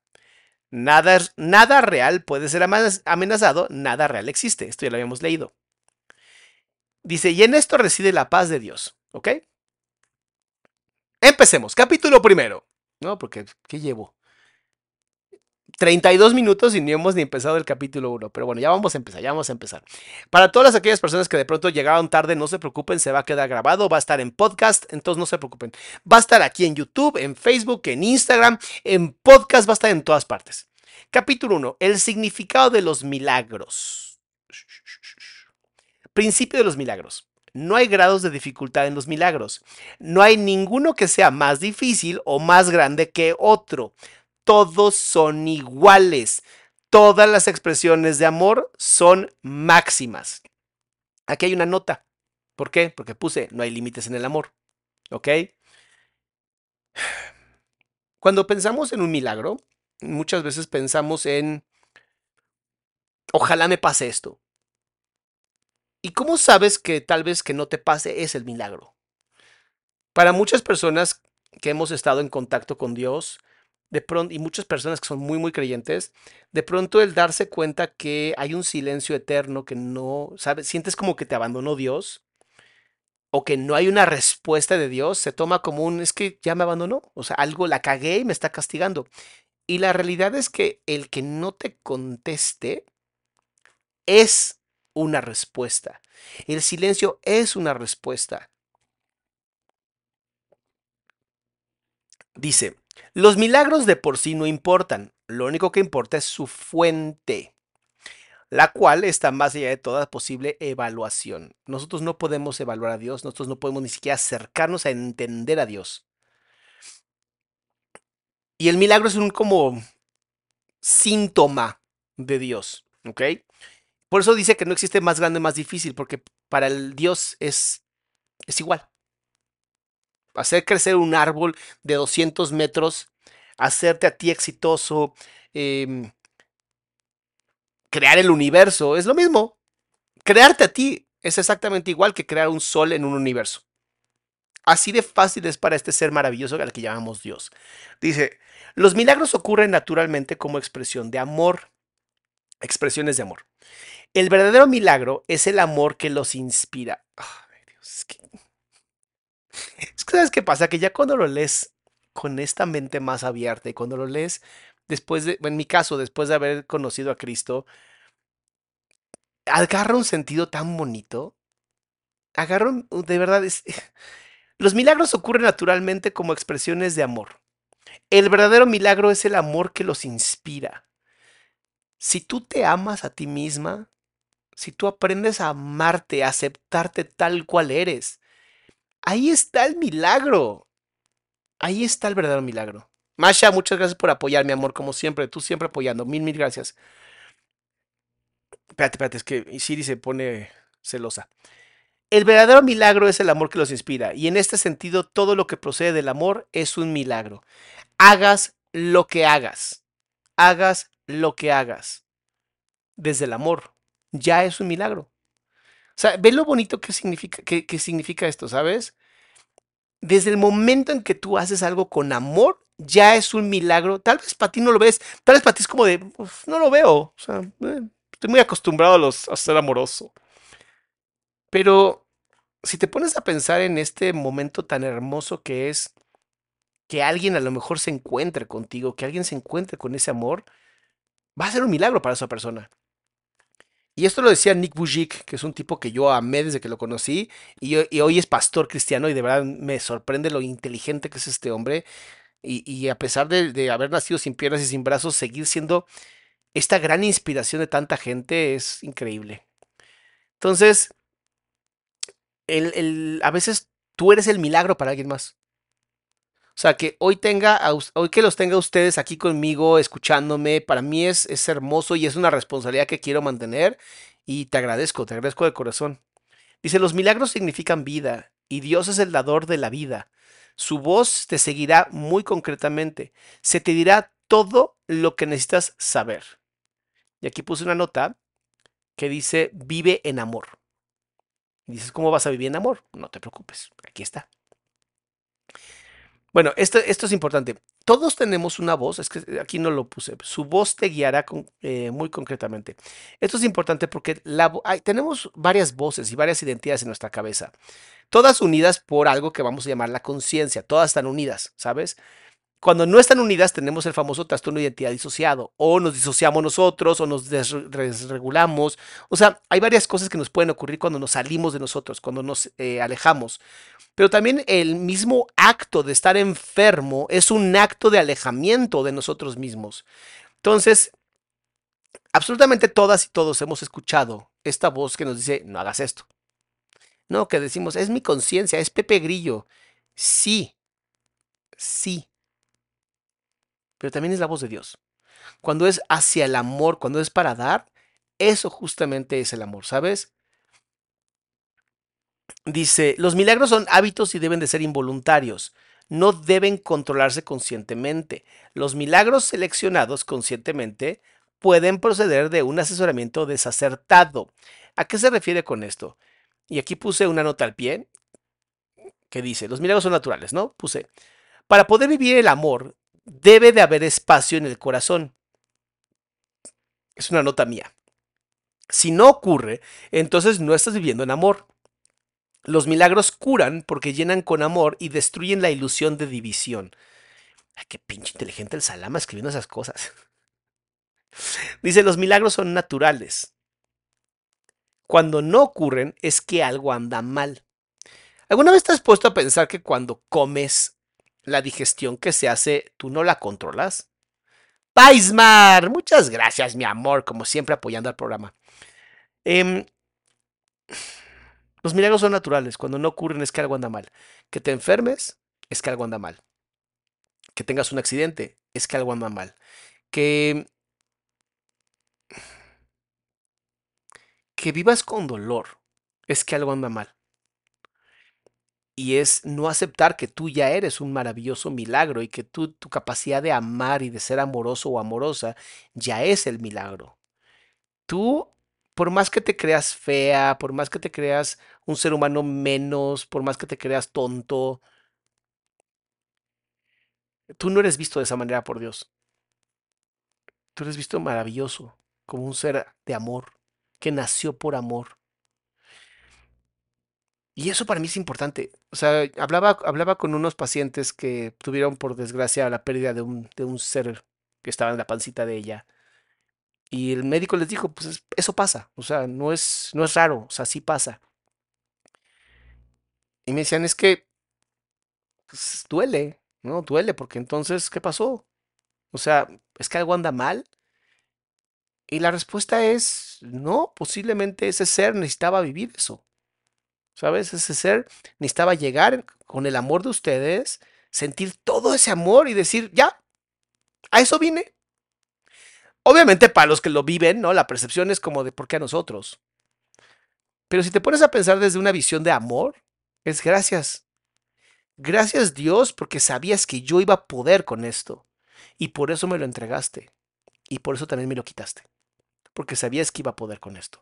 A: Nada, nada real puede ser amenazado, nada real existe. Esto ya lo habíamos leído. Dice, y en esto reside la paz de Dios. ¿Ok? Empecemos. Capítulo primero. No, porque, ¿qué llevo? 32 minutos y ni hemos ni empezado el capítulo 1. Pero bueno, ya vamos a empezar, ya vamos a empezar. Para todas aquellas personas que de pronto llegaron tarde, no se preocupen, se va a quedar grabado, va a estar en podcast, entonces no se preocupen. Va a estar aquí en YouTube, en Facebook, en Instagram, en podcast, va a estar en todas partes. Capítulo 1. El significado de los milagros. Principio de los milagros. No hay grados de dificultad en los milagros. No hay ninguno que sea más difícil o más grande que otro. Todos son iguales. Todas las expresiones de amor son máximas. Aquí hay una nota. ¿Por qué? Porque puse no hay límites en el amor. ¿Ok? Cuando pensamos en un milagro, muchas veces pensamos en, ojalá me pase esto. ¿Y cómo sabes que tal vez que no te pase es el milagro? Para muchas personas que hemos estado en contacto con Dios, de pronto, y muchas personas que son muy, muy creyentes, de pronto el darse cuenta que hay un silencio eterno que no, ¿sabes? Sientes como que te abandonó Dios o que no hay una respuesta de Dios, se toma como un, es que ya me abandonó, o sea, algo la cagué y me está castigando. Y la realidad es que el que no te conteste es una respuesta. El silencio es una respuesta. Dice, los milagros de por sí no importan, lo único que importa es su fuente, la cual está más allá de toda posible evaluación. Nosotros no podemos evaluar a Dios, nosotros no podemos ni siquiera acercarnos a entender a Dios. Y el milagro es un como síntoma de Dios, ¿ok? Por eso dice que no existe más grande, más difícil, porque para el Dios es, es igual. Hacer crecer un árbol de 200 metros, hacerte a ti exitoso, em, crear el universo, es lo mismo. Crearte a ti es exactamente igual que crear un sol en un universo. Así de fácil es para este ser maravilloso al que llamamos Dios. Dice, los milagros ocurren naturalmente como expresión de amor, expresiones de amor. El verdadero milagro es el amor que los inspira. Ay, Dios, es, que... es que, ¿sabes qué pasa? Que ya cuando lo lees con esta mente más abierta y cuando lo lees después de, en mi caso, después de haber conocido a Cristo, agarra un sentido tan bonito. Agarra un, de verdad, es, los milagros ocurren naturalmente como expresiones de amor. El verdadero milagro es el amor que los inspira. Si tú te amas a ti misma, si tú aprendes a amarte, a aceptarte tal cual eres, ahí está el milagro. Ahí está el verdadero milagro. Masha, muchas gracias por apoyar, mi amor, como siempre. Tú siempre apoyando. Mil, mil gracias. Espérate, espérate, es que Siri se pone celosa. El verdadero milagro es el amor que los inspira, y en este sentido todo lo que procede del amor es un milagro. Hagas lo que hagas, hagas lo que hagas, desde el amor, ya es un milagro. O sea, ve lo bonito que significa, que, significa esto, ¿sabes? Desde el momento en que tú haces algo con amor, ya es un milagro. Tal vez para ti no lo ves, tal vez para ti es como de, no lo veo. O sea, eh, estoy muy acostumbrado a, los, a ser amoroso. Pero si te pones a pensar en este momento tan hermoso que es que alguien a lo mejor se encuentre contigo, que alguien se encuentre con ese amor, va a ser un milagro para esa persona. Y esto lo decía Nick Bujik, que es un tipo que yo amé desde que lo conocí, y, hoy es pastor cristiano, y de verdad me sorprende lo inteligente que es este hombre. Y, a pesar de, haber nacido sin piernas y sin brazos, seguir siendo esta gran inspiración de tanta gente es increíble. Entonces, a veces tú eres el milagro para alguien más. O sea, que hoy tenga, hoy que los tenga ustedes aquí conmigo, escuchándome, para mí es, es hermoso y es una responsabilidad que quiero mantener y te agradezco, te agradezco de corazón. Dice, los milagros significan vida y Dios es el dador de la vida. Su voz te seguirá muy concretamente. Se te dirá todo lo que necesitas saber. Y aquí puse una nota que dice, vive en amor dices, ¿cómo vas a vivir en amor? No te preocupes, aquí está. Bueno, esto, esto es importante. Todos tenemos una voz, es que aquí no lo puse, su voz te guiará eh, muy concretamente. Esto es importante porque tenemos varias voces y varias identidades en nuestra cabeza, todas unidas por algo que vamos a llamar la conciencia, todas están unidas, ¿sabes? Cuando no están unidas tenemos el famoso trastorno de identidad disociado, o nos disociamos nosotros, o nos desregulamos. O sea, hay varias cosas que nos pueden ocurrir cuando nos salimos de nosotros, cuando nos eh, alejamos. Pero también el mismo acto de estar enfermo es un acto de alejamiento de nosotros mismos. Entonces, absolutamente todas y todos hemos escuchado esta voz que nos dice, no hagas esto. No, que decimos, es mi conciencia, es Pepe Grillo. Sí, sí, pero también es la voz de Dios. Cuando es hacia el amor, cuando es para dar, eso justamente es el amor, ¿sabes? Dice, los milagros son hábitos y deben de ser involuntarios. No deben controlarse conscientemente. Los milagros seleccionados conscientemente pueden proceder de un asesoramiento desacertado. ¿A qué se refiere con esto? Y aquí puse una nota al pie que dice, los milagros son naturales, ¿no? Puse, para poder vivir el amor debe de haber espacio en el corazón. Es una nota mía. Si no ocurre, entonces no estás viviendo en amor. Los milagros curan porque llenan con amor y destruyen la ilusión de división. Ay, qué pinche inteligente el Salama escribiendo esas cosas. Dice, los milagros son naturales. Cuando no ocurren es que algo anda mal. ¿Alguna vez te has puesto a pensar que cuando comes la digestión que se hace, tú no la controlas? Paismar, muchas gracias, mi amor, como siempre apoyando al programa. Em, los milagros son naturales. Cuando no ocurren es que algo anda mal. Que te enfermes es que algo anda mal. Que tengas un accidente es que algo anda mal. Que que vivas con dolor es que algo anda mal. Y es no aceptar que tú ya eres un maravilloso milagro y que tú, tu capacidad de amar y de ser amoroso o amorosa ya es el milagro. Tú, por más que te creas fea, por más que te creas un ser humano menos, por más que te creas tonto, tú no eres visto de esa manera por Dios. Tú eres visto maravilloso, como un ser de amor que nació por amor. Y eso para mí es importante. O sea, hablaba, hablaba con unos pacientes que tuvieron, por desgracia, la pérdida de un, de un ser que estaba en la pancita de ella. Y el médico les dijo, pues eso pasa. O sea, no es, no es raro. O sea, sí pasa. Y me decían, es que pues, duele, ¿no? Duele, porque entonces, ¿qué pasó? O sea, ¿es que algo anda mal? Y la respuesta es, no, posiblemente ese ser necesitaba vivir eso. ¿Sabes? Ese ser necesitaba llegar con el amor de ustedes, sentir todo ese amor y decir, ya, a eso vine. Obviamente para los que lo viven, ¿no? La percepción es como de por qué a nosotros. Pero si te pones a pensar desde una visión de amor, es gracias. Gracias Dios porque sabías que yo iba a poder con esto. Y por eso me lo entregaste. Y por eso también me lo quitaste porque sabías que iba a poder con esto.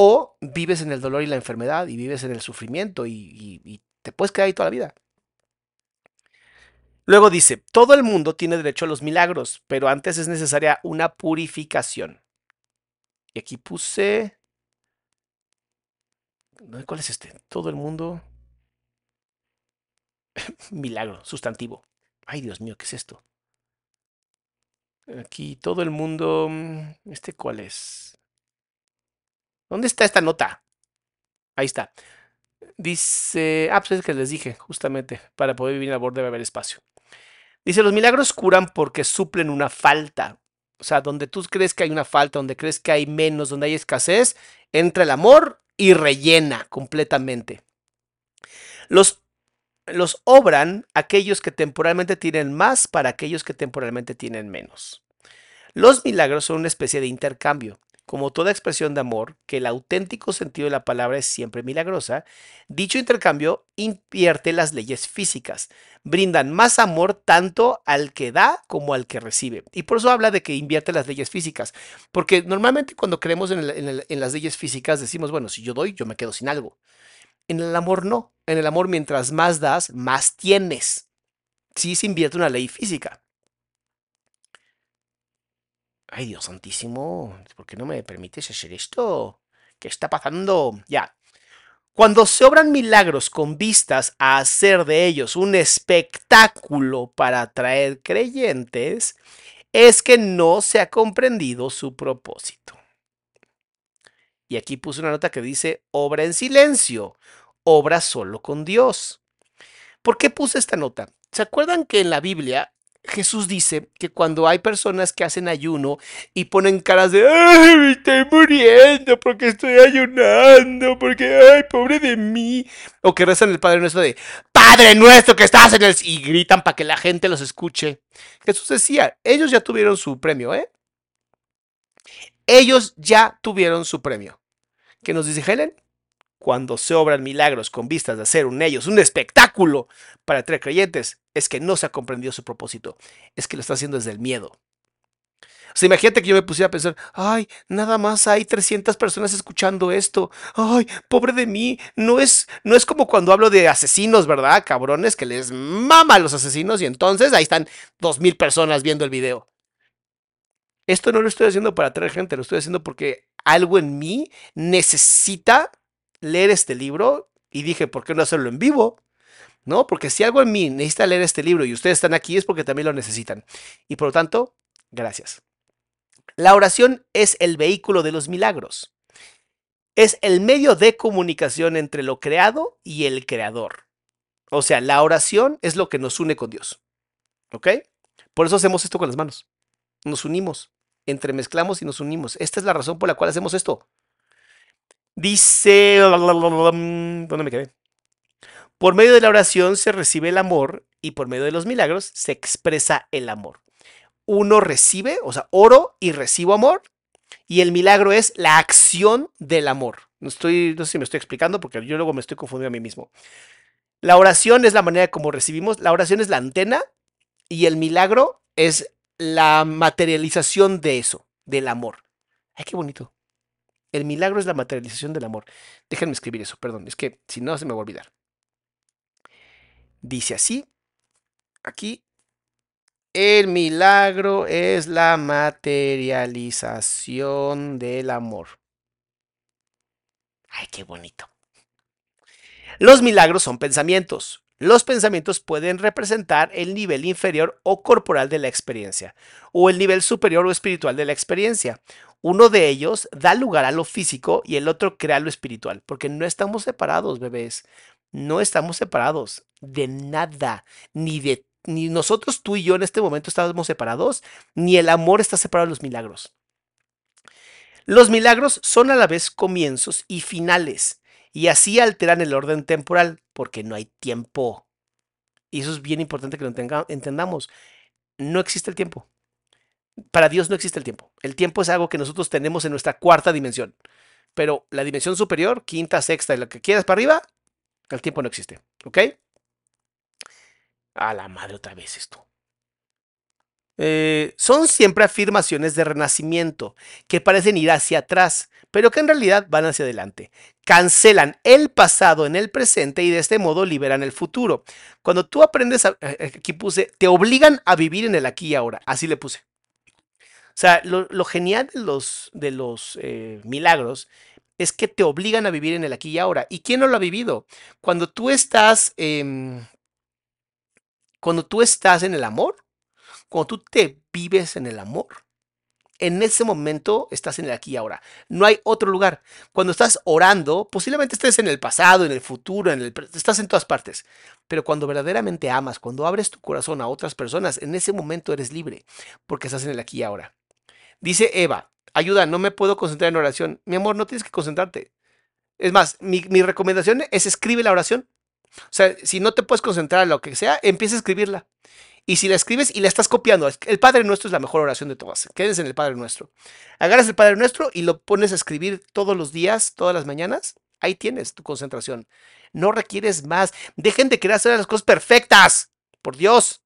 A: O vives en el dolor y la enfermedad y vives en el sufrimiento y, te puedes quedar ahí toda la vida. Luego dice, todo el mundo tiene derecho a los milagros, pero antes es necesaria una purificación. Y aquí puse... ¿Cuál es este? Todo el mundo... Milagro, sustantivo. Ay, Dios mío, ¿qué es esto? Aquí todo el mundo. Mm, ¿Este cuál es? ¿Dónde está esta nota? Ahí está. Dice. Ah, pues es que les dije, justamente. Para poder vivir el borde debe haber espacio. Dice: Los milagros curan porque suplen una falta. O sea, donde tú crees que hay una falta, donde crees que hay menos, donde hay escasez, entra el amor y rellena completamente. Los los obran aquellos que temporalmente tienen más para aquellos que temporalmente tienen menos. Los milagros son una especie de intercambio. Como toda expresión de amor, que el auténtico sentido de la palabra es siempre milagrosa, dicho intercambio invierte las leyes físicas. Brindan más amor tanto al que da como al que recibe. Y por eso habla de que invierte las leyes físicas. Porque normalmente cuando creemos en, las leyes físicas decimos, bueno, si yo doy, yo me quedo sin algo. En el amor no. En el amor mientras más das, más tienes. Sí se invierte una ley física. Ay, Dios santísimo, ¿por qué no me permites hacer esto? ¿Qué está pasando? Ya. Cuando se obran milagros con vistas a hacer de ellos un espectáculo para atraer creyentes, es que no se ha comprendido su propósito. Y aquí puse una nota que dice, obra en silencio, obra solo con Dios. ¿Por qué puse esta nota? ¿Se acuerdan que en la Biblia Jesús dice que cuando hay personas que hacen ayuno y ponen caras de, ay, me estoy muriendo porque estoy ayunando, porque, ay, pobre de mí, o que rezan el Padre Nuestro de, Padre Nuestro que estás en el... y gritan para que la gente los escuche. Jesús decía, ellos ya tuvieron su premio, ¿eh? Ellos ya tuvieron su premio. ¿Qué nos dice Helen? Cuando se obran milagros con vistas de hacer un ellos un espectáculo para tres creyentes, es que no se ha comprendido su propósito. Es que lo está haciendo desde el miedo. O sea, imagínate que yo me pusiera a pensar, ay, nada más hay 300 personas escuchando esto. Ay, pobre de mí. No es, no es como cuando hablo de asesinos, ¿verdad? Cabrones que les mama a los asesinos y entonces ahí están 2000 personas viendo el video. Esto no lo estoy haciendo para atraer gente, lo estoy haciendo porque algo en mí necesita leer este libro y dije, ¿por qué no hacerlo en vivo? ¿No? Porque si algo en mí necesita leer este libro y ustedes están aquí es porque también lo necesitan. Y por lo tanto, gracias. La oración es el vehículo de los milagros. Es el medio de comunicación entre lo creado y el creador. O sea, la oración es lo que nos une con Dios. ¿Ok? Por eso hacemos esto con las manos. Nos unimos, entremezclamos y nos unimos. Esta es la razón por la cual hacemos esto. Dice... ¿Dónde me quedé? Por medio de la oración se recibe el amor y por medio de los milagros se expresa el amor. Uno recibe, o sea, oro y recibo amor, y el milagro es la acción del amor. No, estoy, no sé si me estoy explicando porque yo luego me estoy confundiendo a mí mismo. La oración es la manera como recibimos, la oración es la antena y el milagro es la materialización de eso, del amor. Ay, qué bonito. El milagro es la materialización del amor. Déjenme escribir eso, perdón, es que si no se me va a olvidar. Dice así, aquí, el milagro es la materialización del amor. Ay, qué bonito. Los milagros son pensamientos. Los pensamientos pueden representar el nivel inferior o corporal de la experiencia, o el nivel superior o espiritual de la experiencia. Uno de ellos da lugar a lo físico y el otro crea lo espiritual, porque no estamos separados, bebés. No estamos separados de nada, ni de ni nosotros tú y yo en este momento estamos separados, ni el amor está separado de los milagros. Los milagros son a la vez comienzos y finales, y así alteran el orden temporal, porque no hay tiempo. Y eso es bien importante que lo entendamos. No existe el tiempo. Para Dios no existe el tiempo. El tiempo es algo que nosotros tenemos en nuestra cuarta dimensión. Pero la dimensión superior, quinta, sexta y lo que quieras para arriba, el tiempo no existe. ¿Ok? A la madre otra vez esto. Eh, son siempre afirmaciones de renacimiento que parecen ir hacia atrás, pero que en realidad van hacia adelante. Cancelan el pasado en el presente y de este modo liberan el futuro. Cuando tú aprendes, eh, aquí puse, te obligan a vivir en el aquí y ahora. Así le puse. O sea, lo, genial de los, de los milagros es que te obligan a vivir en el aquí y ahora. ¿Y quién no lo ha vivido? Cuando tú estás, em, cuando tú estás en el amor, cuando tú te vives en el amor, en ese momento estás en el aquí y ahora. No hay otro lugar. Cuando estás orando, posiblemente estés en el pasado, en el futuro, en el, estás en todas partes. Pero cuando verdaderamente amas, cuando abres tu corazón a otras personas, en ese momento eres libre, porque estás en el aquí y ahora. Dice Eva, ayuda, no me puedo concentrar en oración. Mi amor, no tienes que concentrarte. Es más, mi, mi recomendación es escribe la oración. O sea, si no te puedes concentrar en lo que sea, empieza a escribirla. Y si la escribes y la estás copiando, el Padre Nuestro es la mejor oración de todas. Quédense en el Padre Nuestro. Agarras el Padre Nuestro y lo pones a escribir todos los días, todas las mañanas. Ahí tienes tu concentración. No requieres más. Dejen de querer hacer las cosas perfectas. Por Dios.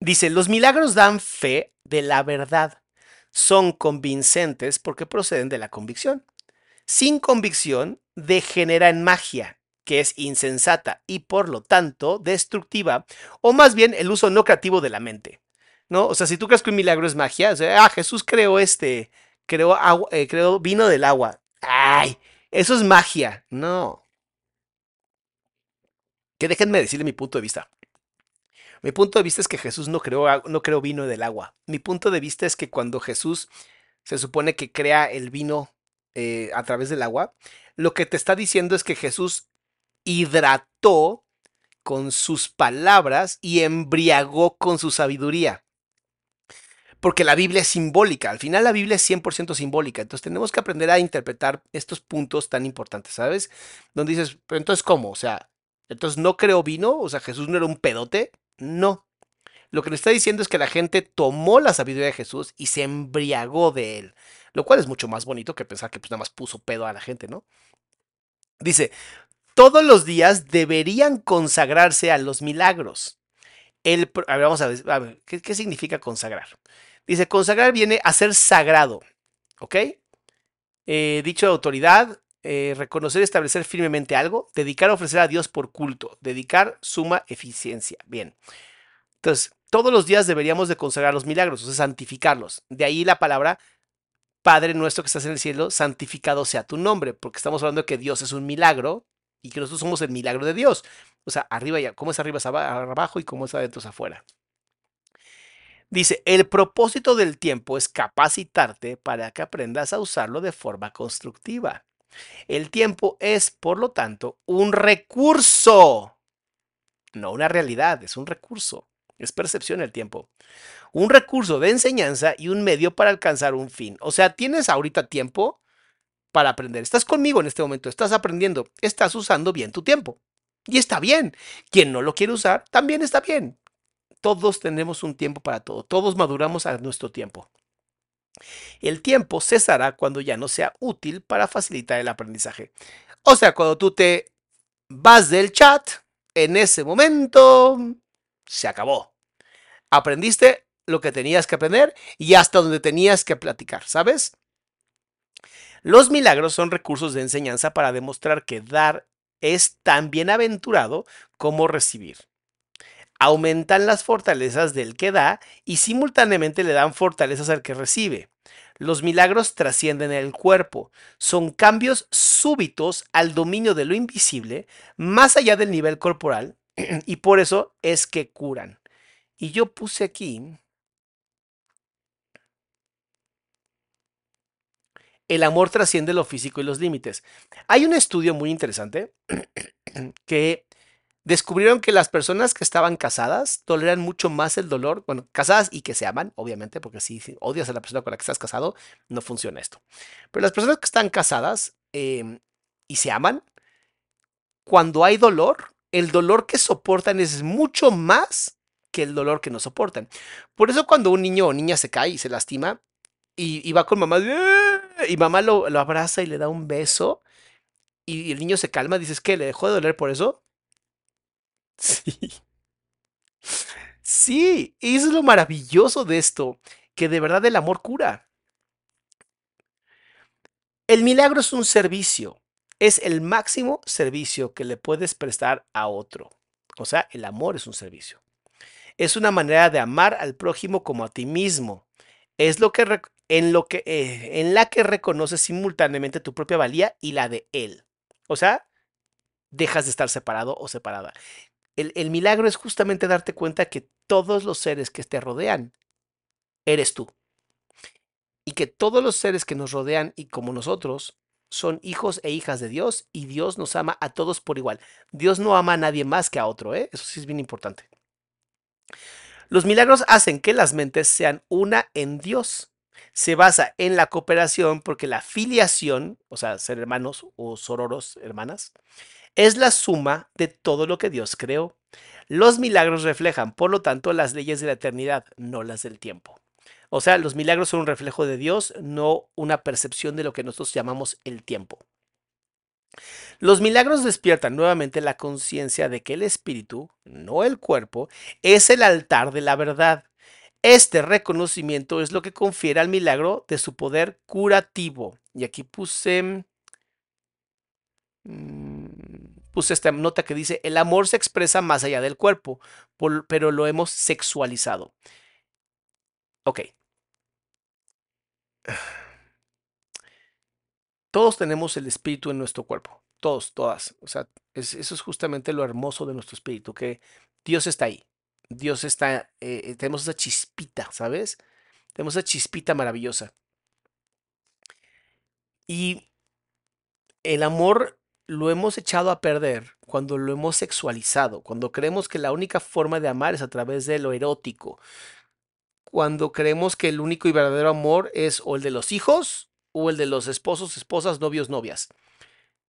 A: Dice, los milagros dan fe de la verdad. Son convincentes porque proceden de la convicción. Sin convicción, degenera en magia, que es insensata y por lo tanto destructiva, o más bien el uso no creativo de la mente. ¿No? O sea, si tú crees que un milagro es magia, o sea, ah, Jesús creó este, creó, agua, eh, creó vino del agua. ¡Ay! Eso es magia. No. Que déjenme decirle mi punto de vista. Mi punto de vista es que Jesús no creó, no creó vino del agua. Mi punto de vista es que cuando Jesús se supone que crea el vino eh, a través del agua, lo que te está diciendo es que Jesús hidrató con sus palabras y embriagó con su sabiduría. Porque la Biblia es simbólica, al final la Biblia es 100% simbólica, entonces tenemos que aprender a interpretar estos puntos tan importantes, ¿sabes? Donde dices, pero entonces ¿cómo? O sea, entonces no creó vino, o sea, Jesús no era un pedote, no. Lo que le está diciendo es que la gente tomó la sabiduría de Jesús y se embriagó de él, lo cual es mucho más bonito que pensar que pues nada más puso pedo a la gente, ¿no? Dice, todos los días deberían consagrarse a los milagros. El, vamos a ver, ¿qué, significa consagrar? Dice, consagrar viene a ser sagrado, ¿ok? Eh, dicho de autoridad, eh, reconocer y establecer firmemente algo, dedicar a ofrecer a Dios por culto, dedicar suma eficiencia. Bien. Entonces, todos los días deberíamos de consagrar los milagros, o sea, santificarlos. De ahí la palabra Padre nuestro que estás en el cielo, santificado sea tu nombre, porque estamos hablando de que Dios es un milagro y que nosotros somos el milagro de Dios. O sea, arriba ya, ¿cómo es arriba es abajo y cómo es adentro es afuera? Dice, el propósito del tiempo es capacitarte para que aprendas a usarlo de forma constructiva. El tiempo es, por lo tanto, un recurso, no una realidad, es un recurso. Es percepción el tiempo. Un recurso de enseñanza y un medio para alcanzar un fin. O sea, tienes ahorita tiempo para aprender. Estás conmigo en este momento, estás aprendiendo, estás usando bien tu tiempo. Y está bien. Quien no lo quiere usar, también está bien. Todos tenemos un tiempo para todo. Todos maduramos a nuestro tiempo. El tiempo cesará cuando ya no sea útil para facilitar el aprendizaje. O sea, cuando tú te vas del chat, en ese momento se acabó. Aprendiste lo que tenías que aprender y hasta donde tenías que platicar, ¿sabes? Los milagros son recursos de enseñanza para demostrar que dar es tan bienaventurado como recibir. Aumentan las fortalezas del que da y simultáneamente le dan fortalezas al que recibe. Los milagros trascienden el cuerpo, son cambios súbitos al dominio de lo invisible, más allá del nivel corporal, y por eso es que curan. Y yo puse aquí el amor trasciende lo físico y los límites. Hay un estudio muy interesante que descubrieron que las personas que estaban casadas toleran mucho más el dolor, bueno, casadas y que se aman, obviamente, porque si, odias a la persona con la que estás casado, no funciona esto. Pero las personas que están casadas em, y se aman, cuando hay dolor, el dolor que soportan es mucho más que el dolor que no soportan. Por eso cuando un niño o niña se cae y se lastima y, va con mamá y mamá lo, abraza y le da un beso y el niño se calma, dices, ¿qué? ¿Le dejó de doler por eso? Sí. Sí, y eso es lo maravilloso de esto, que de verdad el amor cura. El milagro es un servicio, es el máximo servicio que le puedes prestar a otro. O sea, el amor es un servicio. Es una manera de amar al prójimo como a ti mismo. Es lo que en, lo que, eh, en la que reconoces simultáneamente tu propia valía y la de él. O sea, dejas de estar separado o separada. El, milagro es justamente darte cuenta que todos los seres que te rodean, eres tú. Y que todos los seres que nos rodean y como nosotros son hijos e hijas de Dios y Dios nos ama a todos por igual. Dios no ama a nadie más que a otro, ¿eh? Eso sí es bien importante. Los milagros hacen que las mentes sean una en Dios se basa en la cooperación porque la filiación, o sea, ser hermanos o sororos, hermanas, es la suma de todo lo que Dios creó. Los milagros reflejan, por lo tanto, las leyes de la eternidad, no las del tiempo. O sea, los milagros son un reflejo de Dios, no una percepción de lo que nosotros llamamos el tiempo. Los milagros despiertan nuevamente la conciencia de que el espíritu, no el cuerpo, es el altar de la verdad este reconocimiento es lo que confiere al milagro de su poder curativo. Y aquí puse, mm, puse esta nota que dice, el amor se expresa más allá del cuerpo, pero lo hemos sexualizado. Ok. Todos tenemos el espíritu en nuestro cuerpo. Todos, todas. O sea, eso es justamente lo hermoso de nuestro espíritu, que Dios está ahí. Dios está, eh, tenemos esa chispita, ¿sabes? Tenemos esa chispita maravillosa. Y el amor lo hemos echado a perder cuando lo hemos sexualizado, cuando creemos que la única forma de amar es a través de lo erótico, cuando creemos que el único y verdadero amor es o el de los hijos o el de los esposos, esposas, novios, novias.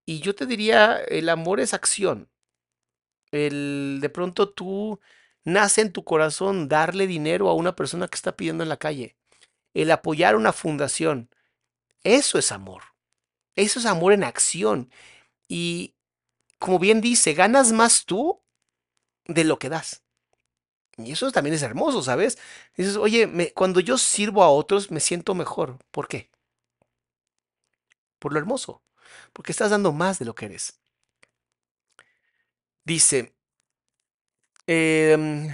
A: Y yo te diría, el amor es acción. El de pronto tú nace en tu corazón darle dinero a una persona que está pidiendo en la calle, el apoyar una fundación. Eso es amor. Eso es amor en acción. Y como bien dice, ganas más tú de lo que das. Y eso también es hermoso, ¿sabes? Dices, oye, cuando yo sirvo a otros me siento mejor. ¿Por qué? Por lo hermoso. Porque estás dando más de lo que eres. Dice, em,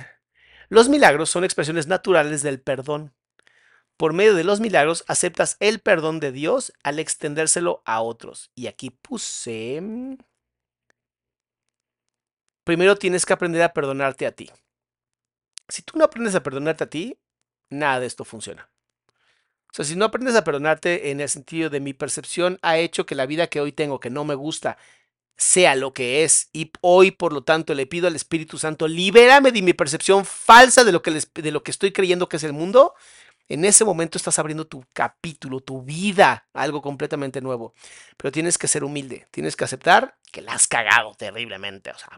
A: los milagros son expresiones naturales del perdón. Por medio de los milagros aceptas el perdón de Dios al extendérselo a otros. Y aquí puse... Primero tienes que aprender a perdonarte a ti. Si tú no aprendes a perdonarte a ti, nada de esto funciona. O sea, si no aprendes a perdonarte en el sentido de mi percepción ha hecho que la vida que hoy tengo, que no me gusta, sea lo que es. Y hoy, por lo tanto, le pido al Espíritu Santo, libérame de mi percepción falsa de lo que, de lo que estoy creyendo que es el mundo. En ese momento estás abriendo tu capítulo, tu vida, algo completamente nuevo. Pero tienes que ser humilde, tienes que aceptar que la has cagado terriblemente. O sea,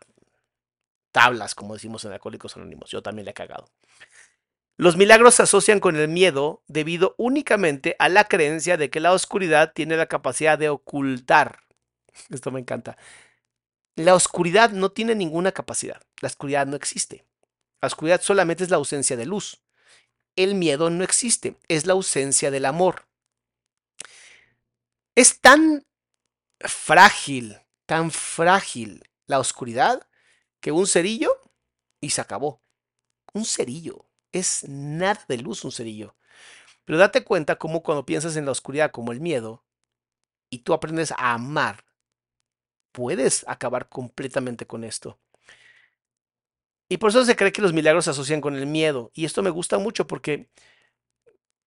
A: tablas, como decimos en Alcohólicos Anónimos. Yo también le he cagado. Los milagros se asocian con el miedo debido únicamente a la creencia de que la oscuridad tiene la capacidad de ocultar. Esto me encanta. La oscuridad no tiene ninguna capacidad. La oscuridad no existe. La oscuridad solamente es la ausencia de luz. El miedo no existe. Es la ausencia del amor. Es tan frágil, tan frágil la oscuridad que un cerillo y se acabó. Un cerillo. Es nada de luz un cerillo. Pero date cuenta cómo cuando piensas en la oscuridad como el miedo y tú aprendes a amar, puedes acabar completamente con esto. Y por eso se cree que los milagros se asocian con el miedo. Y esto me gusta mucho porque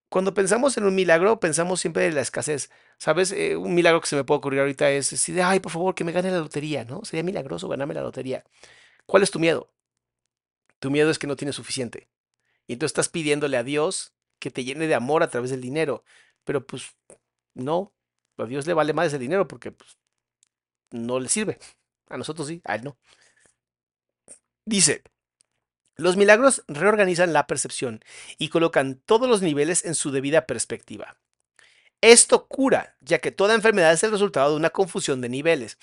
A: cuando pensamos en un milagro, pensamos siempre en la escasez. ¿Sabes? Eh, un milagro que se me puede ocurrir ahorita es decir, ay, por favor, que me gane la lotería, ¿no? Sería milagroso ganarme la lotería. ¿Cuál es tu miedo? Tu miedo es que no tienes suficiente. Y tú estás pidiéndole a Dios que te llene de amor a través del dinero. Pero pues no, a Dios le vale más ese dinero porque pues, no le sirve. A nosotros sí, a él no. Dice, los milagros reorganizan la percepción y colocan todos los niveles en su debida perspectiva. Esto cura, ya que toda enfermedad es el resultado de una confusión de niveles.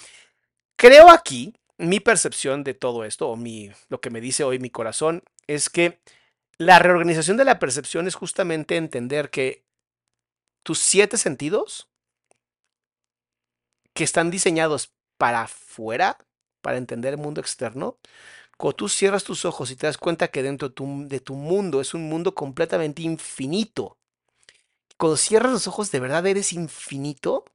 A: Creo aquí mi percepción de todo esto, o mi, lo que me dice hoy mi corazón, es que la reorganización de la percepción es justamente entender que tus siete sentidos, que están diseñados para afuera, para entender el mundo externo, cuando tú cierras tus ojos y te das cuenta que dentro de tu, mundo es un mundo completamente infinito, cuando cierras los ojos de verdad eres infinito,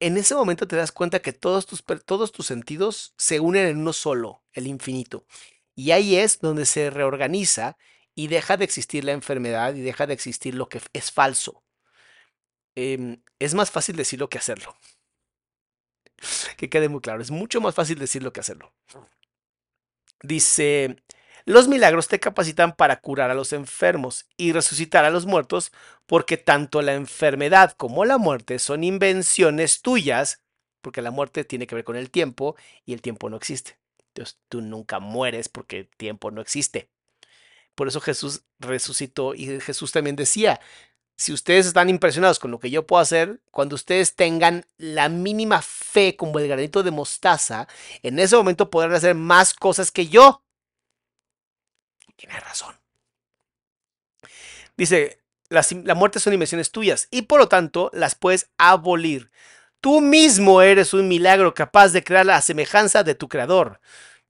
A: en ese momento te das cuenta que todos tus, todos tus sentidos se unen en uno solo, el infinito. Y ahí es donde se reorganiza y deja de existir la enfermedad y deja de existir lo que es falso. Em, es más fácil decirlo que hacerlo. Que quede muy claro, es mucho más fácil decirlo que hacerlo. Dice, los milagros te capacitan para curar a los enfermos y resucitar a los muertos porque tanto la enfermedad como la muerte son invenciones tuyas, porque la muerte tiene que ver con el tiempo y el tiempo no existe. Entonces tú nunca mueres porque el tiempo no existe. Por eso Jesús resucitó y Jesús también decía, si ustedes están impresionados con lo que yo puedo hacer, cuando ustedes tengan la mínima fe como el granito de mostaza, en ese momento podrán hacer más cosas que yo. Tiene razón. Dice, la muerte son invenciones tuyas y por lo tanto las puedes abolir. Tú mismo eres un milagro capaz de crear la semejanza de tu creador.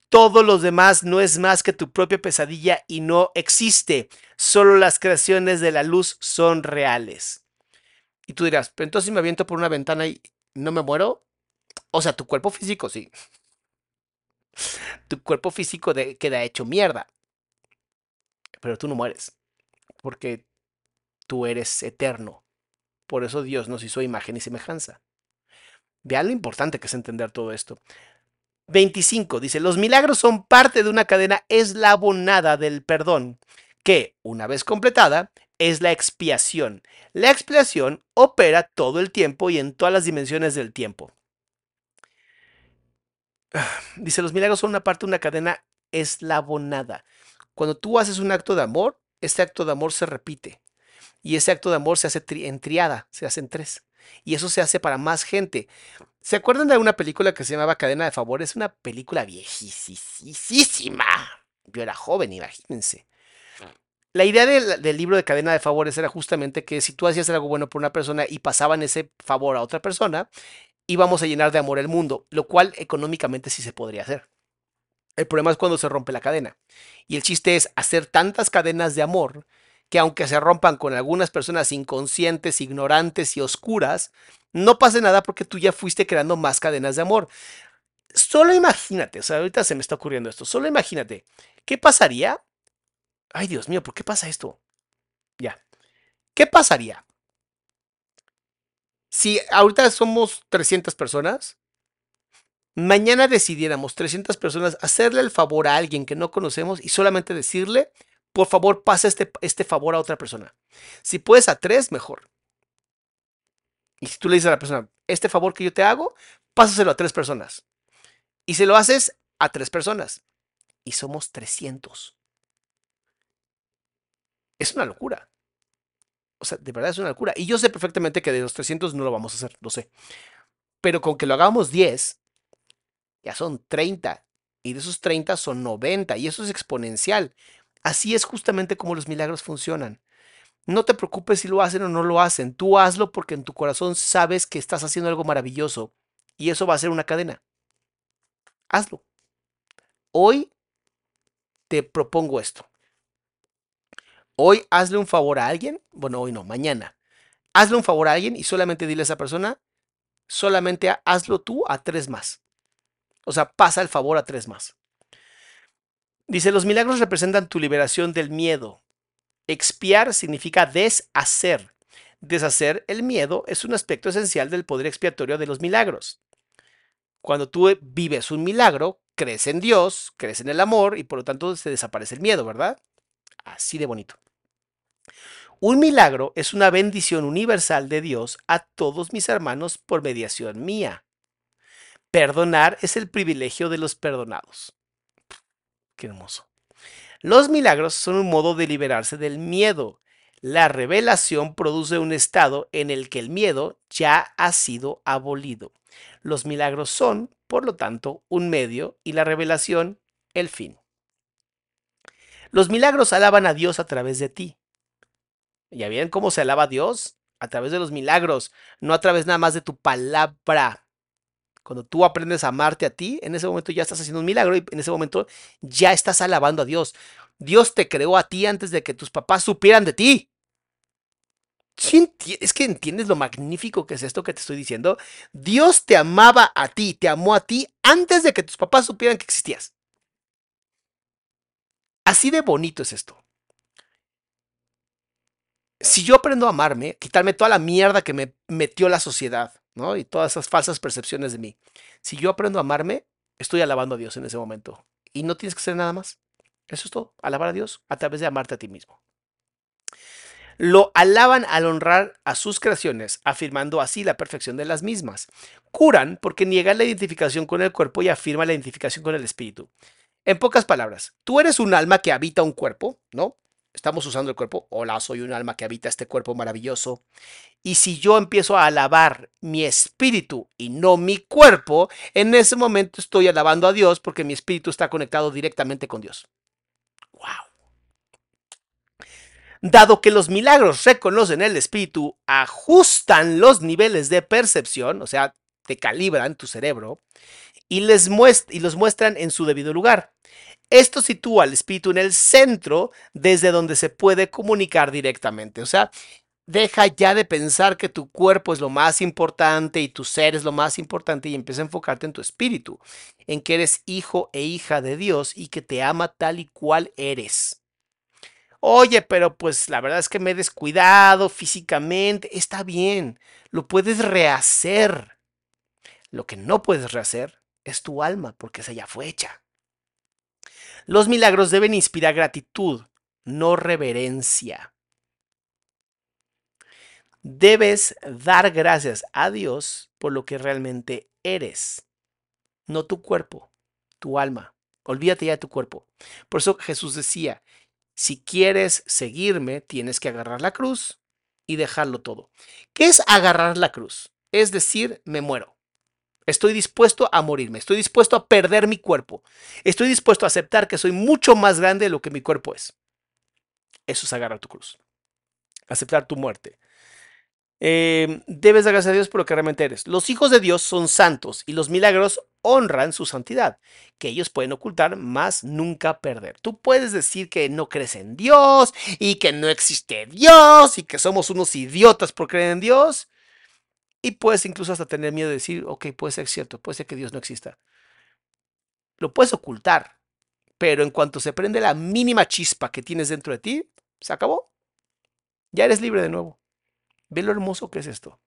A: Todo lo demás no es más que tu propia pesadilla y no existe. Solo las creaciones de la luz son reales. Y tú dirás, pero entonces si me aviento por una ventana y no me muero. O sea, tu cuerpo físico sí. Tu cuerpo físico queda hecho mierda pero tú no mueres, porque tú eres eterno. Por eso Dios nos hizo imagen y semejanza. Vean lo importante que es entender todo esto. 25 dice, los milagros son parte de una cadena eslabonada del perdón, que, una vez completada, es la expiación. La expiación opera todo el tiempo y en todas las dimensiones del tiempo. Dice, los milagros son una parte de una cadena eslabonada. Cuando tú haces un acto de amor, este acto de amor se repite. Y ese acto de amor se hace en triada, se hace en tres. Y eso se hace para más gente. ¿Se acuerdan de una película que se llamaba Cadena de Favores? Una película viejísima. Yo era joven, imagínense. La idea del, del, libro de cadena de favores era justamente que si tú hacías algo bueno por una persona y pasaban ese favor a otra persona, íbamos a llenar de amor el mundo, lo cual económicamente sí se podría hacer. El problema es cuando se rompe la cadena. Y el chiste es hacer tantas cadenas de amor que aunque se rompan con algunas personas inconscientes, ignorantes y oscuras, no pase nada porque tú ya fuiste creando más cadenas de amor. Solo imagínate, o sea, ahorita se me está ocurriendo esto, solo imagínate, ¿qué pasaría? Ay, Dios mío, ¿por qué pasa esto? Ya. ¿Qué pasaría? Si ahorita somos 300 personas, mañana decidiéramos 300 personas hacerle el favor a alguien que no conocemos y solamente decirle, por favor, pasa este, este favor a otra persona. Si puedes a tres, mejor. Y si tú le dices a la persona, este favor que yo te hago, pásaselo a tres personas. Y se lo haces a tres personas. Y somos 300. Es una locura. O sea, de verdad es una locura. Y yo sé perfectamente que de los 300 no lo vamos a hacer, lo sé. Pero con que lo hagamos 10, ya son 30. Y de esos 30 son 90. Y eso es exponencial. Así es justamente como los milagros funcionan. No te preocupes si lo hacen o no lo hacen. Tú hazlo porque en tu corazón sabes que estás haciendo algo maravilloso. Y eso va a ser una cadena. Hazlo. Hoy te propongo esto. Hoy hazle un favor a alguien. Bueno, hoy no, mañana. Hazle un favor a alguien y solamente dile a esa persona, solamente hazlo tú a tres más. O sea, pasa el favor a tres más. Dice, los milagros representan tu liberación del miedo. Expiar significa deshacer. Deshacer el miedo es un aspecto esencial del poder expiatorio de los milagros. Cuando tú vives un milagro, crees en Dios, crees en el amor y por lo tanto se desaparece el miedo, ¿verdad? Así de bonito. Un milagro es una bendición universal de Dios a todos mis hermanos por mediación mía. Perdonar es el privilegio de los perdonados. Qué hermoso. Los milagros son un modo de liberarse del miedo. La revelación produce un estado en el que el miedo ya ha sido abolido. Los milagros son, por lo tanto, un medio y la revelación el fin. Los milagros alaban a Dios a través de ti. ¿Ya ven cómo se alaba a Dios? A través de los milagros, no a través nada más de tu palabra. Cuando tú aprendes a amarte a ti, en ese momento ya estás haciendo un milagro y en ese momento ya estás alabando a Dios. Dios te creó a ti antes de que tus papás supieran de ti. es que entiendes lo magnífico que es esto que te estoy diciendo. Dios te amaba a ti, te amó a ti antes de que tus papás supieran que existías. Así de bonito es esto. Si yo aprendo a amarme, quitarme toda la mierda que me metió la sociedad, y todas esas falsas percepciones de mí. Si yo aprendo a amarme, estoy alabando a Dios en ese momento. Y no tienes que hacer nada más. Eso es todo. Alabar a Dios a través de amarte a ti mismo. Lo alaban al honrar a sus creaciones, afirmando así la perfección de las mismas. Curan porque niegan la identificación con el cuerpo y afirman la identificación con el espíritu. En pocas palabras, tú eres un alma que habita un cuerpo, ¿no? Estamos usando el cuerpo. Hola, soy un alma que habita este cuerpo maravilloso. Y si yo empiezo a alabar mi espíritu y no mi cuerpo, en ese momento estoy alabando a Dios porque mi espíritu está conectado directamente con Dios. ¡Wow! Dado que los milagros reconocen el espíritu, ajustan los niveles de percepción, o sea, te calibran tu cerebro, y, les y los muestran en su debido lugar. Esto sitúa al espíritu en el centro desde donde se puede comunicar directamente. O sea, deja ya de pensar que tu cuerpo es lo más importante y tu ser es lo más importante y empieza a enfocarte en tu espíritu, en que eres hijo e hija de Dios y que te ama tal y cual eres. Oye, pero pues la verdad es que me he descuidado físicamente. Está bien, lo puedes rehacer. Lo que no puedes rehacer es tu alma, porque esa ya fue hecha. Los milagros deben inspirar gratitud, no reverencia. Debes dar gracias a Dios por lo que realmente eres, no tu cuerpo, tu alma. Olvídate ya de tu cuerpo. Por eso Jesús decía, si quieres seguirme, tienes que agarrar la cruz y dejarlo todo. ¿Qué es agarrar la cruz? Es decir, me muero. Estoy dispuesto a morirme, estoy dispuesto a perder mi cuerpo, estoy dispuesto a aceptar que soy mucho más grande de lo que mi cuerpo es. Eso es agarrar tu cruz. Aceptar tu muerte. Eh, debes dar gracias a Dios por lo que realmente eres. Los hijos de Dios son santos y los milagros honran su santidad, que ellos pueden ocultar, más nunca perder. Tú puedes decir que no crees en Dios y que no existe Dios y que somos unos idiotas por creer en Dios. Y puedes incluso hasta tener miedo de decir, ok, puede ser cierto, puede ser que Dios no exista. Lo puedes ocultar, pero en cuanto se prende la mínima chispa que tienes dentro de ti, se acabó. Ya eres libre de nuevo. Ve lo hermoso que es esto.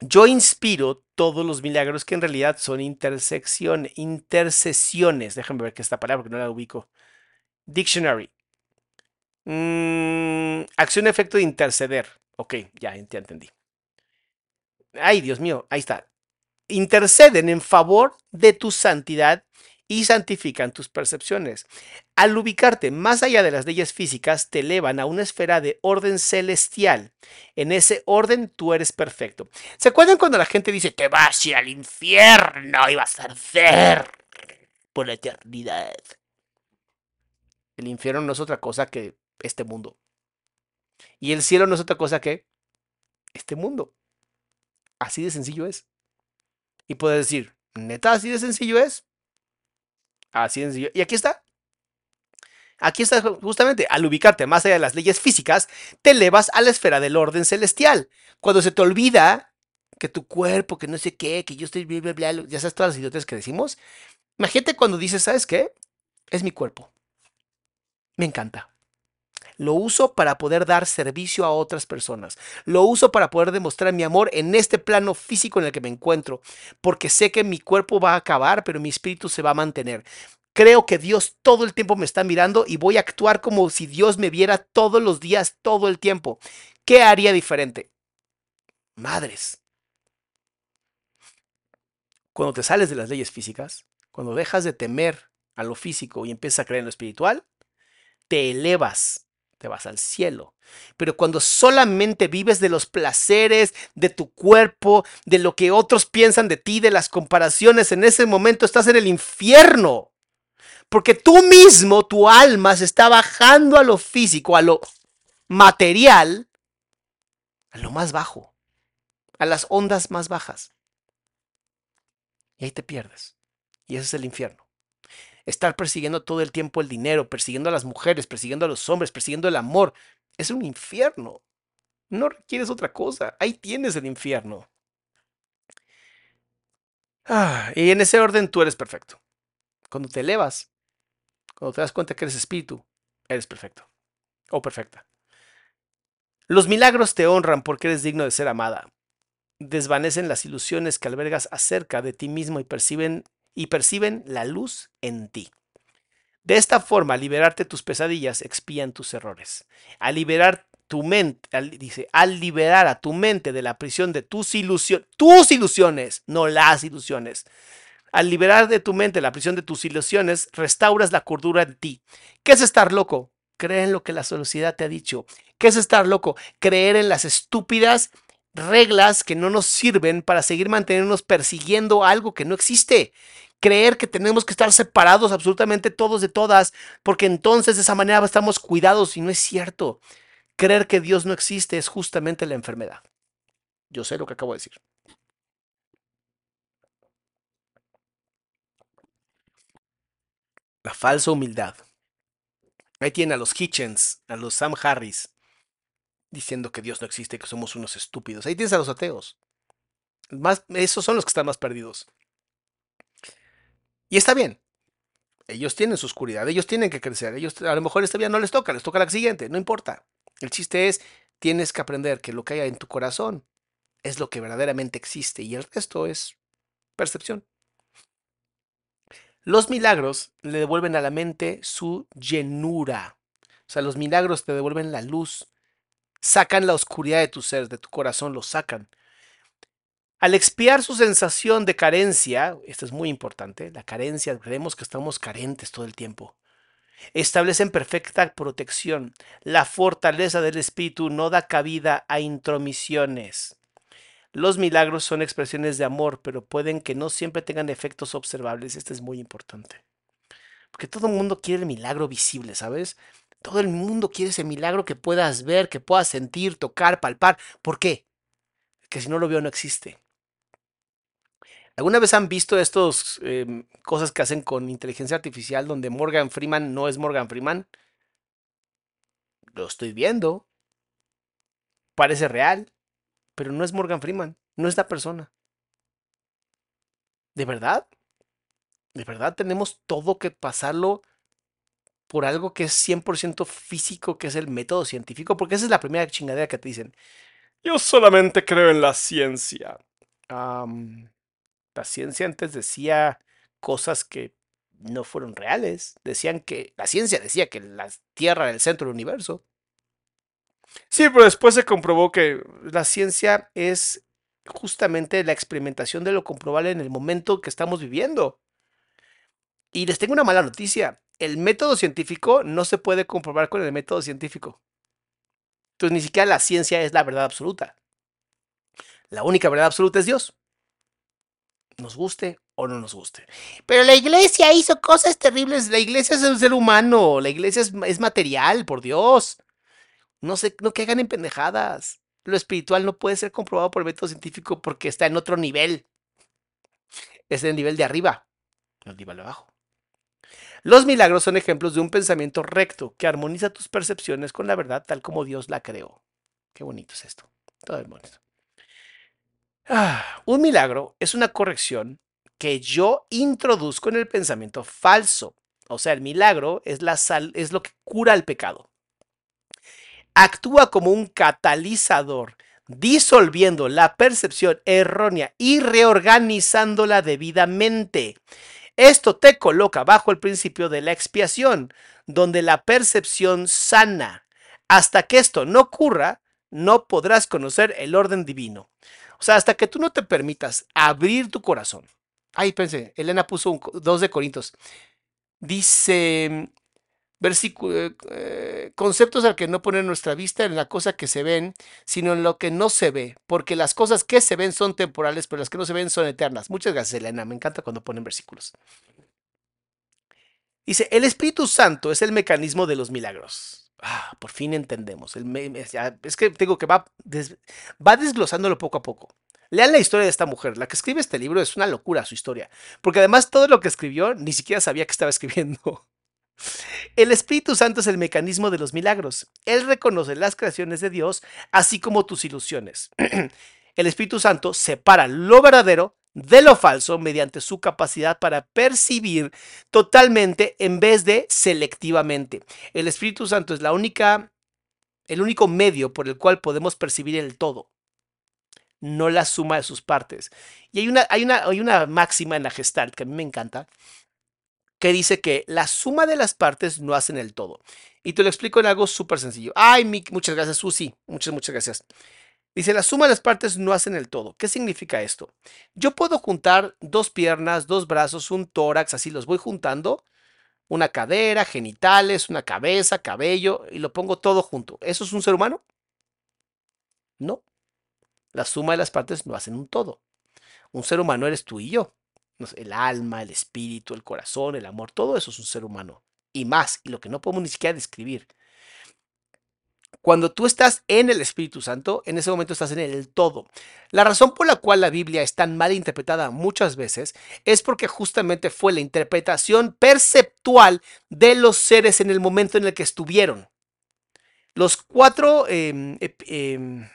A: Yo inspiro todos los milagros que en realidad son intersección, intercesiones. Déjame ver qué esta palabra porque no la ubico. Dictionary. Mm, acción efecto de interceder. Ok, ya, ya entendí. Ay, Dios mío, ahí está. Interceden en favor de tu santidad y santifican tus percepciones. Al ubicarte más allá de las leyes físicas, te elevan a una esfera de orden celestial. En ese orden tú eres perfecto. ¿Se acuerdan cuando la gente dice, te vas a ir al infierno y vas a arder por la eternidad? El infierno no es otra cosa que este mundo. Y el cielo no es otra cosa que este mundo. Así de sencillo es. Y puedes decir, neta, así de sencillo es. Así de sencillo. Y aquí está. Aquí está justamente, al ubicarte más allá de las leyes físicas, te elevas a la esfera del orden celestial. Cuando se te olvida que tu cuerpo, que no sé qué, que yo estoy, bla, ya sabes todas las idiotas que decimos. Imagínate cuando dices, ¿sabes qué? Es mi cuerpo. Me encanta. Lo uso para poder dar servicio a otras personas. Lo uso para poder demostrar mi amor en este plano físico en el que me encuentro. Porque sé que mi cuerpo va a acabar, pero mi espíritu se va a mantener. Creo que Dios todo el tiempo me está mirando y voy a actuar como si Dios me viera todos los días, todo el tiempo. ¿Qué haría diferente? Madres. Cuando te sales de las leyes físicas, cuando dejas de temer a lo físico y empiezas a creer en lo espiritual, te elevas te vas al cielo. Pero cuando solamente vives de los placeres de tu cuerpo, de lo que otros piensan de ti, de las comparaciones, en ese momento estás en el infierno. Porque tú mismo, tu alma, se está bajando a lo físico, a lo material, a lo más bajo, a las ondas más bajas. Y ahí te pierdes. Y ese es el infierno estar persiguiendo todo el tiempo el dinero, persiguiendo a las mujeres, persiguiendo a los hombres, persiguiendo el amor, es un infierno. No requieres otra cosa. Ahí tienes el infierno. Ah, y en ese orden tú eres perfecto. Cuando te elevas, cuando te das cuenta que eres espíritu, eres perfecto. O perfecta. Los milagros te honran porque eres digno de ser amada. Desvanecen las ilusiones que albergas acerca de ti mismo y perciben y perciben la luz en ti. De esta forma, al liberarte tus pesadillas, expían tus errores. Al liberar tu mente, dice, al liberar a tu mente de la prisión de tus ilusiones, tus ilusiones, no las ilusiones. Al liberar de tu mente la prisión de tus ilusiones, restauras la cordura en ti. ¿Qué es estar loco? Creer en lo que la sociedad te ha dicho. ¿Qué es estar loco? Creer en las estúpidas reglas que no nos sirven para seguir manteniéndonos persiguiendo algo que no existe. Creer que tenemos que estar separados absolutamente todos de todas, porque entonces de esa manera estamos cuidados y no es cierto. Creer que Dios no existe es justamente la enfermedad. Yo sé lo que acabo de decir. La falsa humildad. Ahí tiene a los Hitchens, a los Sam Harris, diciendo que Dios no existe, que somos unos estúpidos. Ahí tienes a los ateos. Más, esos son los que están más perdidos. Y está bien. Ellos tienen su oscuridad, ellos tienen que crecer. Ellos a lo mejor esta vida no les toca, les toca la siguiente, no importa. El chiste es, tienes que aprender que lo que hay en tu corazón es lo que verdaderamente existe y el resto es percepción. Los milagros le devuelven a la mente su llenura. O sea, los milagros te devuelven la luz, sacan la oscuridad de tu ser, de tu corazón, lo sacan. Al expiar su sensación de carencia, esto es muy importante, la carencia, creemos que estamos carentes todo el tiempo. Establecen perfecta protección. La fortaleza del espíritu no da cabida a intromisiones. Los milagros son expresiones de amor, pero pueden que no siempre tengan efectos observables. Esto es muy importante. Porque todo el mundo quiere el milagro visible, ¿sabes? Todo el mundo quiere ese milagro que puedas ver, que puedas sentir, tocar, palpar. ¿Por qué? Que si no lo veo no existe. ¿Alguna vez han visto estas em, cosas que hacen con inteligencia artificial donde Morgan Freeman no es Morgan Freeman? Lo estoy viendo. Parece real, pero no es Morgan Freeman, no es la persona. ¿De verdad? ¿De verdad tenemos todo que pasarlo por algo que es 100% físico, que es el método científico? Porque esa es la primera chingadera que te dicen. Yo solamente creo en la ciencia. la ciencia antes decía cosas que no fueron reales. Decían que la ciencia decía que la Tierra era el centro del universo. Sí, pero después se comprobó que la ciencia es justamente la experimentación de lo comprobable en el momento que estamos viviendo. Y les tengo una mala noticia. El método científico no se puede comprobar con el método científico. Entonces ni siquiera la ciencia es la verdad absoluta. La única verdad absoluta es Dios. Nos guste o no nos guste. Pero la iglesia hizo cosas terribles. La iglesia es un ser humano. La iglesia es, material, por Dios. No se, no caigan en pendejadas. Lo espiritual no puede ser comprobado por el método científico porque está en otro nivel. Es el nivel de arriba, no el nivel de abajo. Los milagros son ejemplos de un pensamiento recto que armoniza tus percepciones con la verdad tal como Dios la creó. Qué bonito es esto. Todo es bonito. Ah, un milagro es una corrección que yo introduzco en el pensamiento falso. O sea, el milagro es, la sal, es lo que cura el pecado actúa como un catalizador, disolviendo la percepción errónea y reorganizándola debidamente. Esto te coloca bajo el principio de la expiación, donde la percepción sana. Hasta que esto no ocurra, no podrás conocer el orden divino. O sea, hasta que tú no te permitas abrir tu corazón. Ay, pensé, Elena puso dos de Corintios. Dice, Versículo, eh, eh, conceptos al que no poner nuestra vista en la cosa que se ven, sino en lo que no se ve, porque las cosas que se ven son temporales, pero las que no se ven son eternas. Muchas gracias, Elena, me encanta cuando ponen versículos. Dice, el Espíritu Santo es el mecanismo de los milagros. Ah, por fin entendemos. es que digo que va, va desglosándolo poco a poco. Lean la historia de esta mujer. La que escribe este libro es una locura su historia. Porque además todo lo que escribió ni siquiera sabía que estaba escribiendo. El Espíritu Santo es el mecanismo de los milagros. Él reconoce las creaciones de Dios, así como tus ilusiones. El Espíritu Santo separa lo verdadero de lo falso mediante su capacidad para percibir totalmente en vez de selectivamente. El Espíritu Santo es la única, el único medio por el cual podemos percibir el todo, no la suma de sus partes. Y hay una, hay una, hay una máxima en la Gestalt que a mí me encanta, que dice que la suma de las partes no hacen el todo. Y te lo explico en algo súper sencillo. Ay, muchas gracias, Susi. Muchas, muchas gracias. Dice, la suma de las partes no hacen el todo. ¿Qué significa esto? Yo puedo juntar dos piernas, dos brazos, un tórax, así los voy juntando. Una cadera, genitales, una cabeza, cabello, y lo pongo todo junto. ¿Eso es un ser humano? No. La suma de las partes no hacen un todo. Un ser humano eres tú y yo el alma, el espíritu, el corazón, el amor, todo eso es un ser humano. Y más, y lo que no podemos ni siquiera describir. Cuando tú estás en el Espíritu Santo, en ese momento estás en el todo. La razón por la cual la Biblia es tan mal interpretada muchas veces es porque justamente fue la interpretación perceptual de los seres en el momento en el que estuvieron. Los cuatro... Em, em,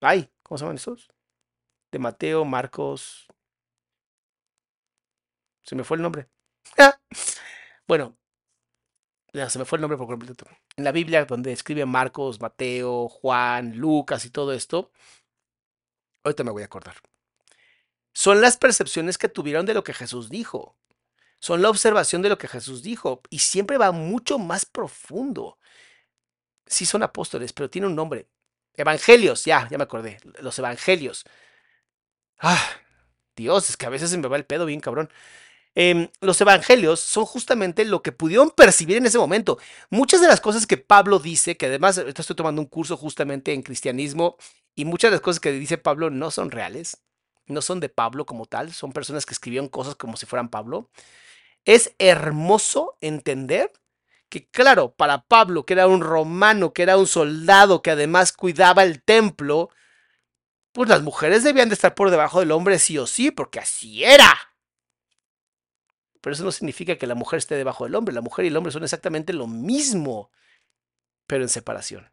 A: ay, ¿cómo se llaman esos? De Mateo, Marcos, se me fue el nombre. bueno, ya se me fue el nombre por completo. En la Biblia, donde escribe Marcos, Mateo, Juan, Lucas y todo esto, ahorita me voy a acordar. Son las percepciones que tuvieron de lo que Jesús dijo. Son la observación de lo que Jesús dijo. Y siempre va mucho más profundo. Sí son apóstoles, pero tiene un nombre. Evangelios, ya, ya me acordé. Los evangelios. Ah, Dios, es que a veces se me va el pedo bien cabrón. Em, los evangelios son justamente lo que pudieron percibir en ese momento. Muchas de las cosas que Pablo dice, que además estoy tomando un curso justamente en cristianismo Y muchas de las cosas que dice Pablo no son reales, no son de Pablo como tal, son personas que escribieron cosas como si fueran Pablo. Es hermoso entender que, claro, para Pablo, que era un romano, que era un soldado, que además cuidaba el templo, pues las mujeres debían de estar por debajo del hombre sí o sí, porque así era. Pero eso no significa que la mujer esté debajo del hombre. La mujer y el hombre son exactamente lo mismo, pero en separación.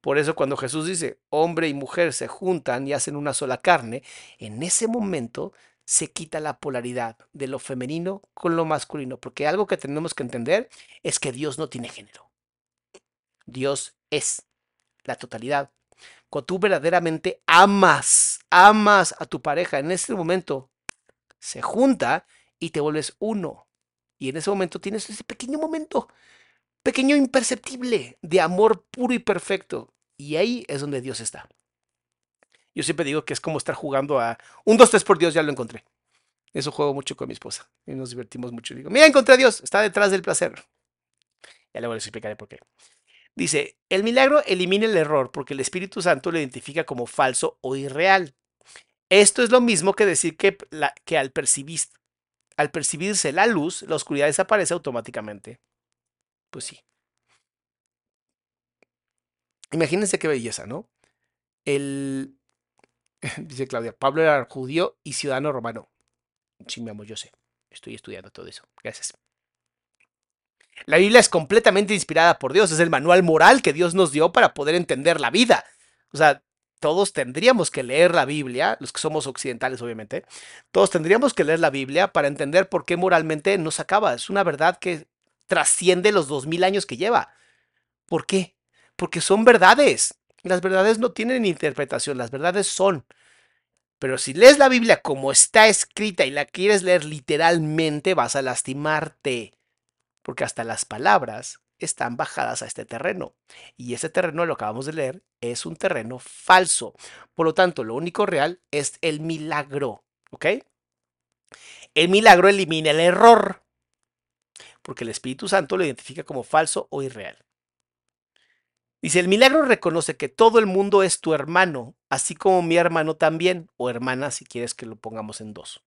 A: Por eso cuando Jesús dice, hombre y mujer se juntan y hacen una sola carne, en ese momento se quita la polaridad de lo femenino con lo masculino, porque algo que tenemos que entender es que Dios no tiene género. Dios es la totalidad. Cuando tú verdaderamente amas, amas a tu pareja, en ese momento se junta y te vuelves uno. Y en ese momento tienes ese pequeño momento pequeño imperceptible de amor puro y perfecto. Y ahí es donde Dios está. Yo siempre digo que es como estar jugando a un, dos, tres por Dios, ya lo encontré. Eso juego mucho con mi esposa y nos divertimos mucho. Digo, mira, encontré a Dios, está detrás del placer. Ya luego les explicaré por qué. Dice, el milagro elimina el error porque el Espíritu Santo lo identifica como falso o irreal. Esto es lo mismo que decir que, que al, percibir, al percibirse la luz, la oscuridad desaparece automáticamente. Pues sí. Imagínense qué belleza, ¿no? El, dice Claudia, Pablo era judío y ciudadano romano. Sí, mi amor, yo sé. Estoy estudiando todo eso. Gracias. La Biblia es completamente inspirada por Dios. Es el manual moral que Dios nos dio para poder entender la vida. O sea, todos tendríamos que leer la Biblia, los que somos occidentales obviamente, todos tendríamos que leer la Biblia para entender por qué moralmente nos acaba. Es una verdad que trasciende los dos mil años que lleva. ¿Por qué? Porque son verdades. Las verdades no tienen interpretación, las verdades son. Pero si lees la Biblia como está escrita y la quieres leer literalmente, vas a lastimarte. Porque hasta las palabras están bajadas a este terreno. Y ese terreno, lo acabamos de leer, es un terreno falso. Por lo tanto, lo único real es el milagro. ¿Ok? El milagro elimina el error. Porque el Espíritu Santo lo identifica como falso o irreal. Dice, el milagro reconoce que todo el mundo es tu hermano, así como mi hermano también, o hermana si quieres que lo pongamos en dos.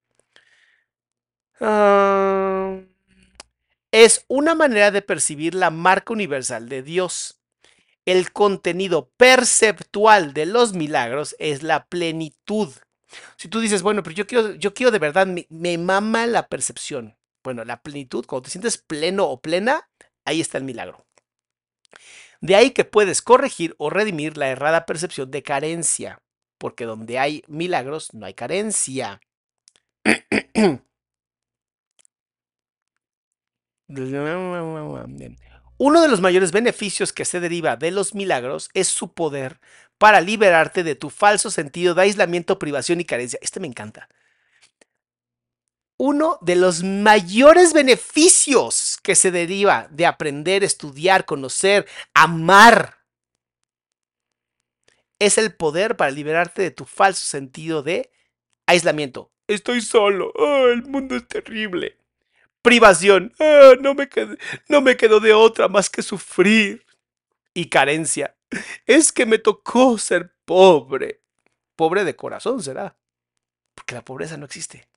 A: Ah, es una manera de percibir la marca universal de Dios. El contenido perceptual de los milagros es la plenitud. Si tú dices, bueno, pero yo quiero, yo quiero de verdad, me, me mama la percepción. Bueno, la plenitud, cuando te sientes pleno o plena, ahí está el milagro. De ahí que puedes corregir o redimir la errada percepción de carencia, porque donde hay milagros no hay carencia. Uno de los mayores beneficios que se deriva de los milagros es su poder para liberarte de tu falso sentido de aislamiento, privación y carencia. Este me encanta uno de los mayores beneficios que se deriva de aprender, estudiar, conocer, amar, es el poder para liberarte de tu falso sentido de aislamiento. Estoy solo, oh, el mundo es terrible. Privación, oh, no, me quedo de otra más que sufrir. Y carencia, es que me tocó ser pobre. Pobre de corazón será, porque la pobreza no existe.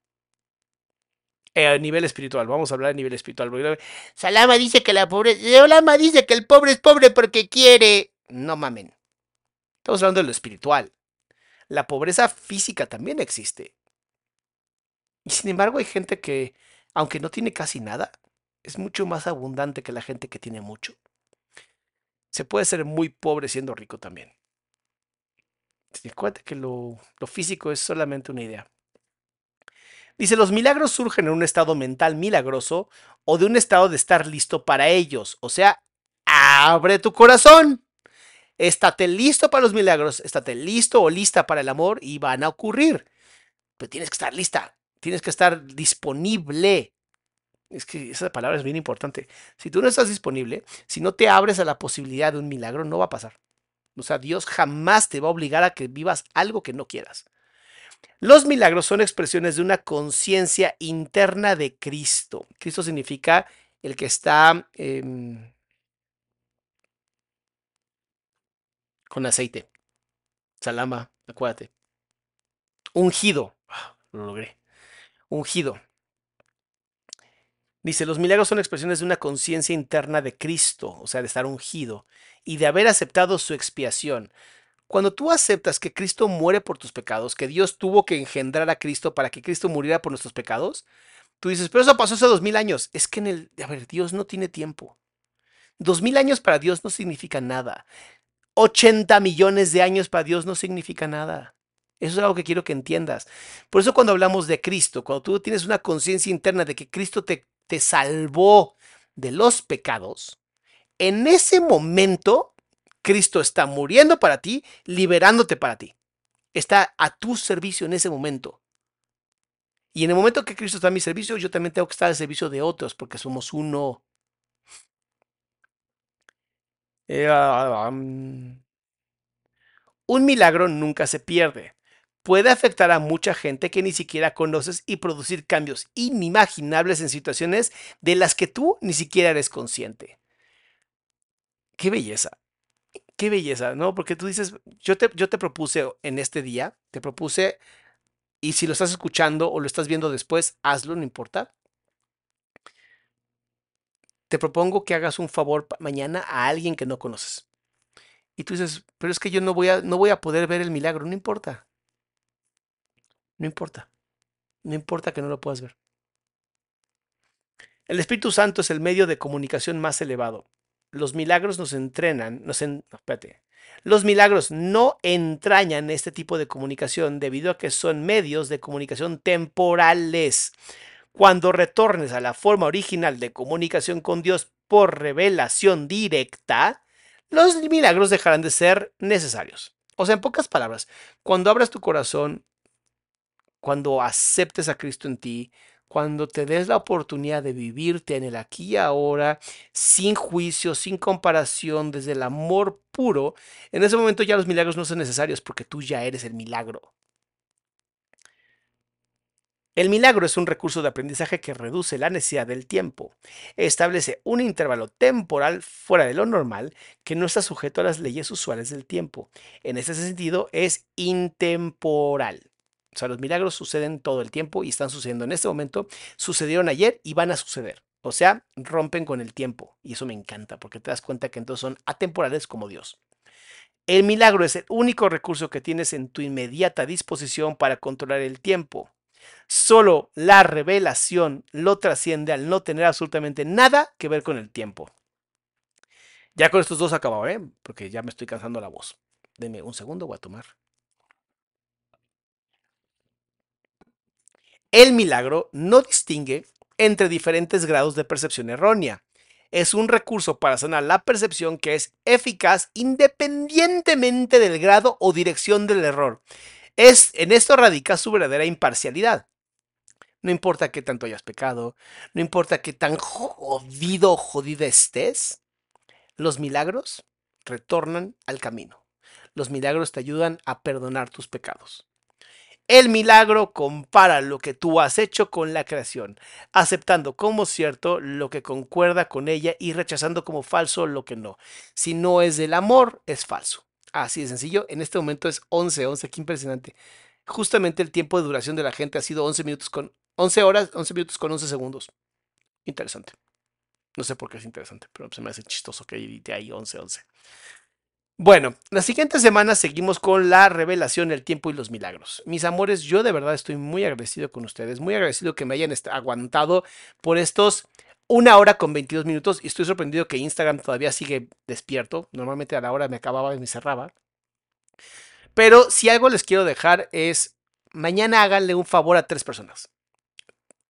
A: Eh, a nivel espiritual. Vamos a hablar a nivel espiritual. Salama dice que la pobreza. Salama dice que el pobre es pobre porque quiere. No mamen. Estamos hablando de lo espiritual. La pobreza física también existe. Y sin embargo, hay gente que, aunque no tiene casi nada, es mucho más abundante que la gente que tiene mucho. Se puede ser muy pobre siendo rico también. Cuenta que lo, lo físico es solamente una idea. Dice, los milagros surgen en un estado mental milagroso o de un estado de estar listo para ellos. O sea, abre tu corazón. Estate listo para los milagros, estate listo o lista para el amor y van a ocurrir. Pero tienes que estar lista, tienes que estar disponible. Es que esa palabra es bien importante. Si tú no estás disponible, si no te abres a la posibilidad de un milagro, no va a pasar. O sea, Dios jamás te va a obligar a que vivas algo que no quieras. Los milagros son expresiones de una conciencia interna de Cristo. Cristo significa el que está em, con aceite. Salama, acuérdate. Ungido. Ah, lo logré. Ungido. Dice, los milagros son expresiones de una conciencia interna de Cristo, o sea, de estar ungido, y de haber aceptado su expiación. Cuando tú aceptas que Cristo muere por tus pecados, que Dios tuvo que engendrar a Cristo para que Cristo muriera por nuestros pecados, tú dices, pero eso pasó hace dos mil años. Es que en el, a ver, Dios no tiene tiempo. Dos mil años para Dios no significa nada. 80 millones de años para Dios no significa nada. Eso es algo que quiero que entiendas. Por eso cuando hablamos de Cristo, cuando tú tienes una conciencia interna de que Cristo te te salvó de los pecados, en ese momento Cristo está muriendo para ti, liberándote para ti. Está a tu servicio en ese momento. Y en el momento que Cristo está a mi servicio, yo también tengo que estar al servicio de otros porque somos uno. Eh, un milagro nunca se pierde puede afectar a mucha gente que ni siquiera conoces y producir cambios inimaginables en situaciones de las que tú ni siquiera eres consciente. Qué belleza. Qué belleza, ¿no? Porque tú dices, yo te, yo te propuse en este día, te propuse, y si lo estás escuchando o lo estás viendo después, hazlo, no importa. Te propongo que hagas un favor mañana a alguien que no conoces. Y tú dices, pero es que yo no voy a, no voy a poder ver el milagro, no importa. No importa. No importa que no lo puedas ver. El Espíritu Santo es el medio de comunicación más elevado. Los milagros nos entrenan, nos espérate. Los milagros no entrañan este tipo de comunicación debido a que son medios de comunicación temporales. Cuando retornes a la forma original de comunicación con Dios por revelación directa, los milagros dejarán de ser necesarios. O sea, en pocas palabras, cuando abras tu corazón cuando aceptes a Cristo en ti, cuando te des la oportunidad de vivirte en el aquí y ahora, sin juicio, sin comparación, desde el amor puro, en ese momento ya los milagros no son necesarios porque tú ya eres el milagro. El milagro es un recurso de aprendizaje que reduce la necesidad del tiempo. Establece un intervalo temporal fuera de lo normal que no está sujeto a las leyes usuales del tiempo. En ese sentido, es intemporal. O sea, los milagros suceden todo el tiempo y están sucediendo en este momento, sucedieron ayer y van a suceder. O sea, rompen con el tiempo. Y eso me encanta porque te das cuenta que entonces son atemporales como Dios. El milagro es el único recurso que tienes en tu inmediata disposición para controlar el tiempo. Solo la revelación lo trasciende al no tener absolutamente nada que ver con el tiempo. Ya con estos dos acabado, ¿eh? Porque ya me estoy cansando la voz. Deme un segundo, voy a tomar. El milagro no distingue entre diferentes grados de percepción errónea. Es un recurso para sanar la percepción que es eficaz independientemente del grado o dirección del error. Es, en esto radica su verdadera imparcialidad. No importa qué tanto hayas pecado, no importa qué tan jodido o jodida estés, los milagros retornan al camino. Los milagros te ayudan a perdonar tus pecados. El milagro compara lo que tú has hecho con la creación, aceptando como cierto lo que concuerda con ella y rechazando como falso lo que no. Si no es del amor, es falso. Así de sencillo. En este momento es 11, 11, qué impresionante. Justamente el tiempo de duración de la gente ha sido 11 minutos con 11 horas, 11 minutos con 11 segundos. Interesante. No sé por qué es interesante, pero se me hace chistoso que edite ahí 11, 11. Bueno, la siguiente semana seguimos con la revelación, el tiempo y los milagros. Mis amores, yo de verdad estoy muy agradecido con ustedes, muy agradecido que me hayan aguantado por estos una hora con 22 minutos y estoy sorprendido que Instagram todavía sigue despierto. Normalmente a la hora me acababa y me cerraba. Pero si algo les quiero dejar es, mañana háganle un favor a tres personas.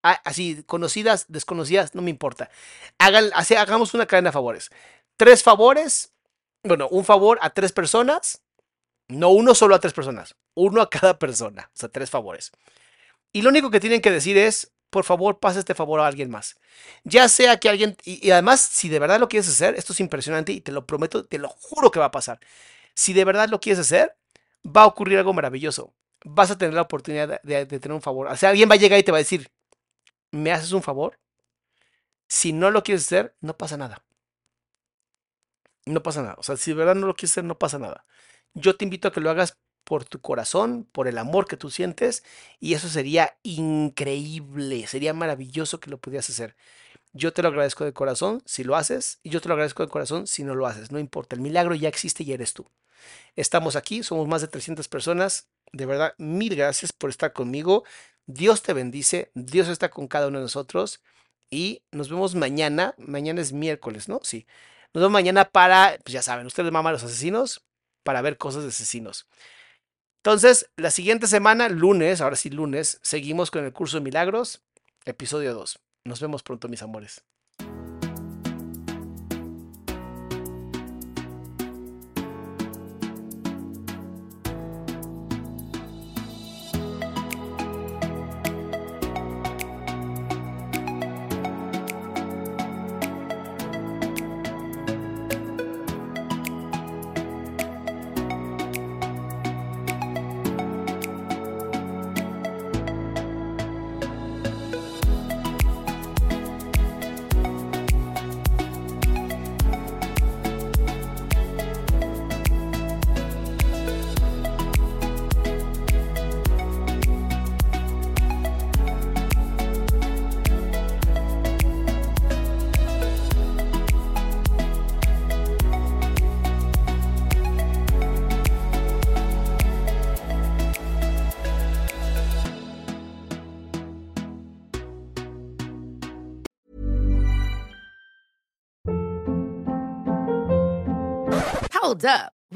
A: Así, conocidas, desconocidas, no me importa. Hagan, así, hagamos una cadena de favores. Tres favores bueno, un favor a tres personas, no uno solo a tres personas, uno a cada persona, o sea, tres favores. Y lo único que tienen que decir es, por favor, pasa este favor a alguien más. Ya sea que alguien, y, además, si de verdad lo quieres hacer, esto es impresionante y te lo prometo, te lo juro que va a pasar. Si de verdad lo quieres hacer, va a ocurrir algo maravilloso. Vas a tener la oportunidad de, de tener un favor. O sea, alguien va a llegar y te va a decir, ¿me haces un favor? Si no lo quieres hacer, no pasa nada no pasa nada. O sea, si de verdad no lo quieres hacer, no pasa nada. Yo te invito a que lo hagas por tu corazón, por el amor que tú sientes, y eso sería increíble, sería maravilloso que lo pudieras hacer. Yo te lo agradezco de corazón si lo haces, y yo te lo agradezco de corazón si no lo haces, no importa, el milagro ya existe y eres tú. Estamos aquí, somos más de 300 personas, de verdad, mil gracias por estar conmigo, Dios te bendice, Dios está con cada uno de nosotros, y nos vemos mañana, mañana es miércoles, ¿no? Sí. Nos vemos mañana para, pues ya saben, ustedes maman los asesinos, para ver cosas de asesinos. Entonces, la siguiente semana, lunes, ahora sí lunes, seguimos con el curso de milagros, episodio 2. Nos vemos pronto, mis amores.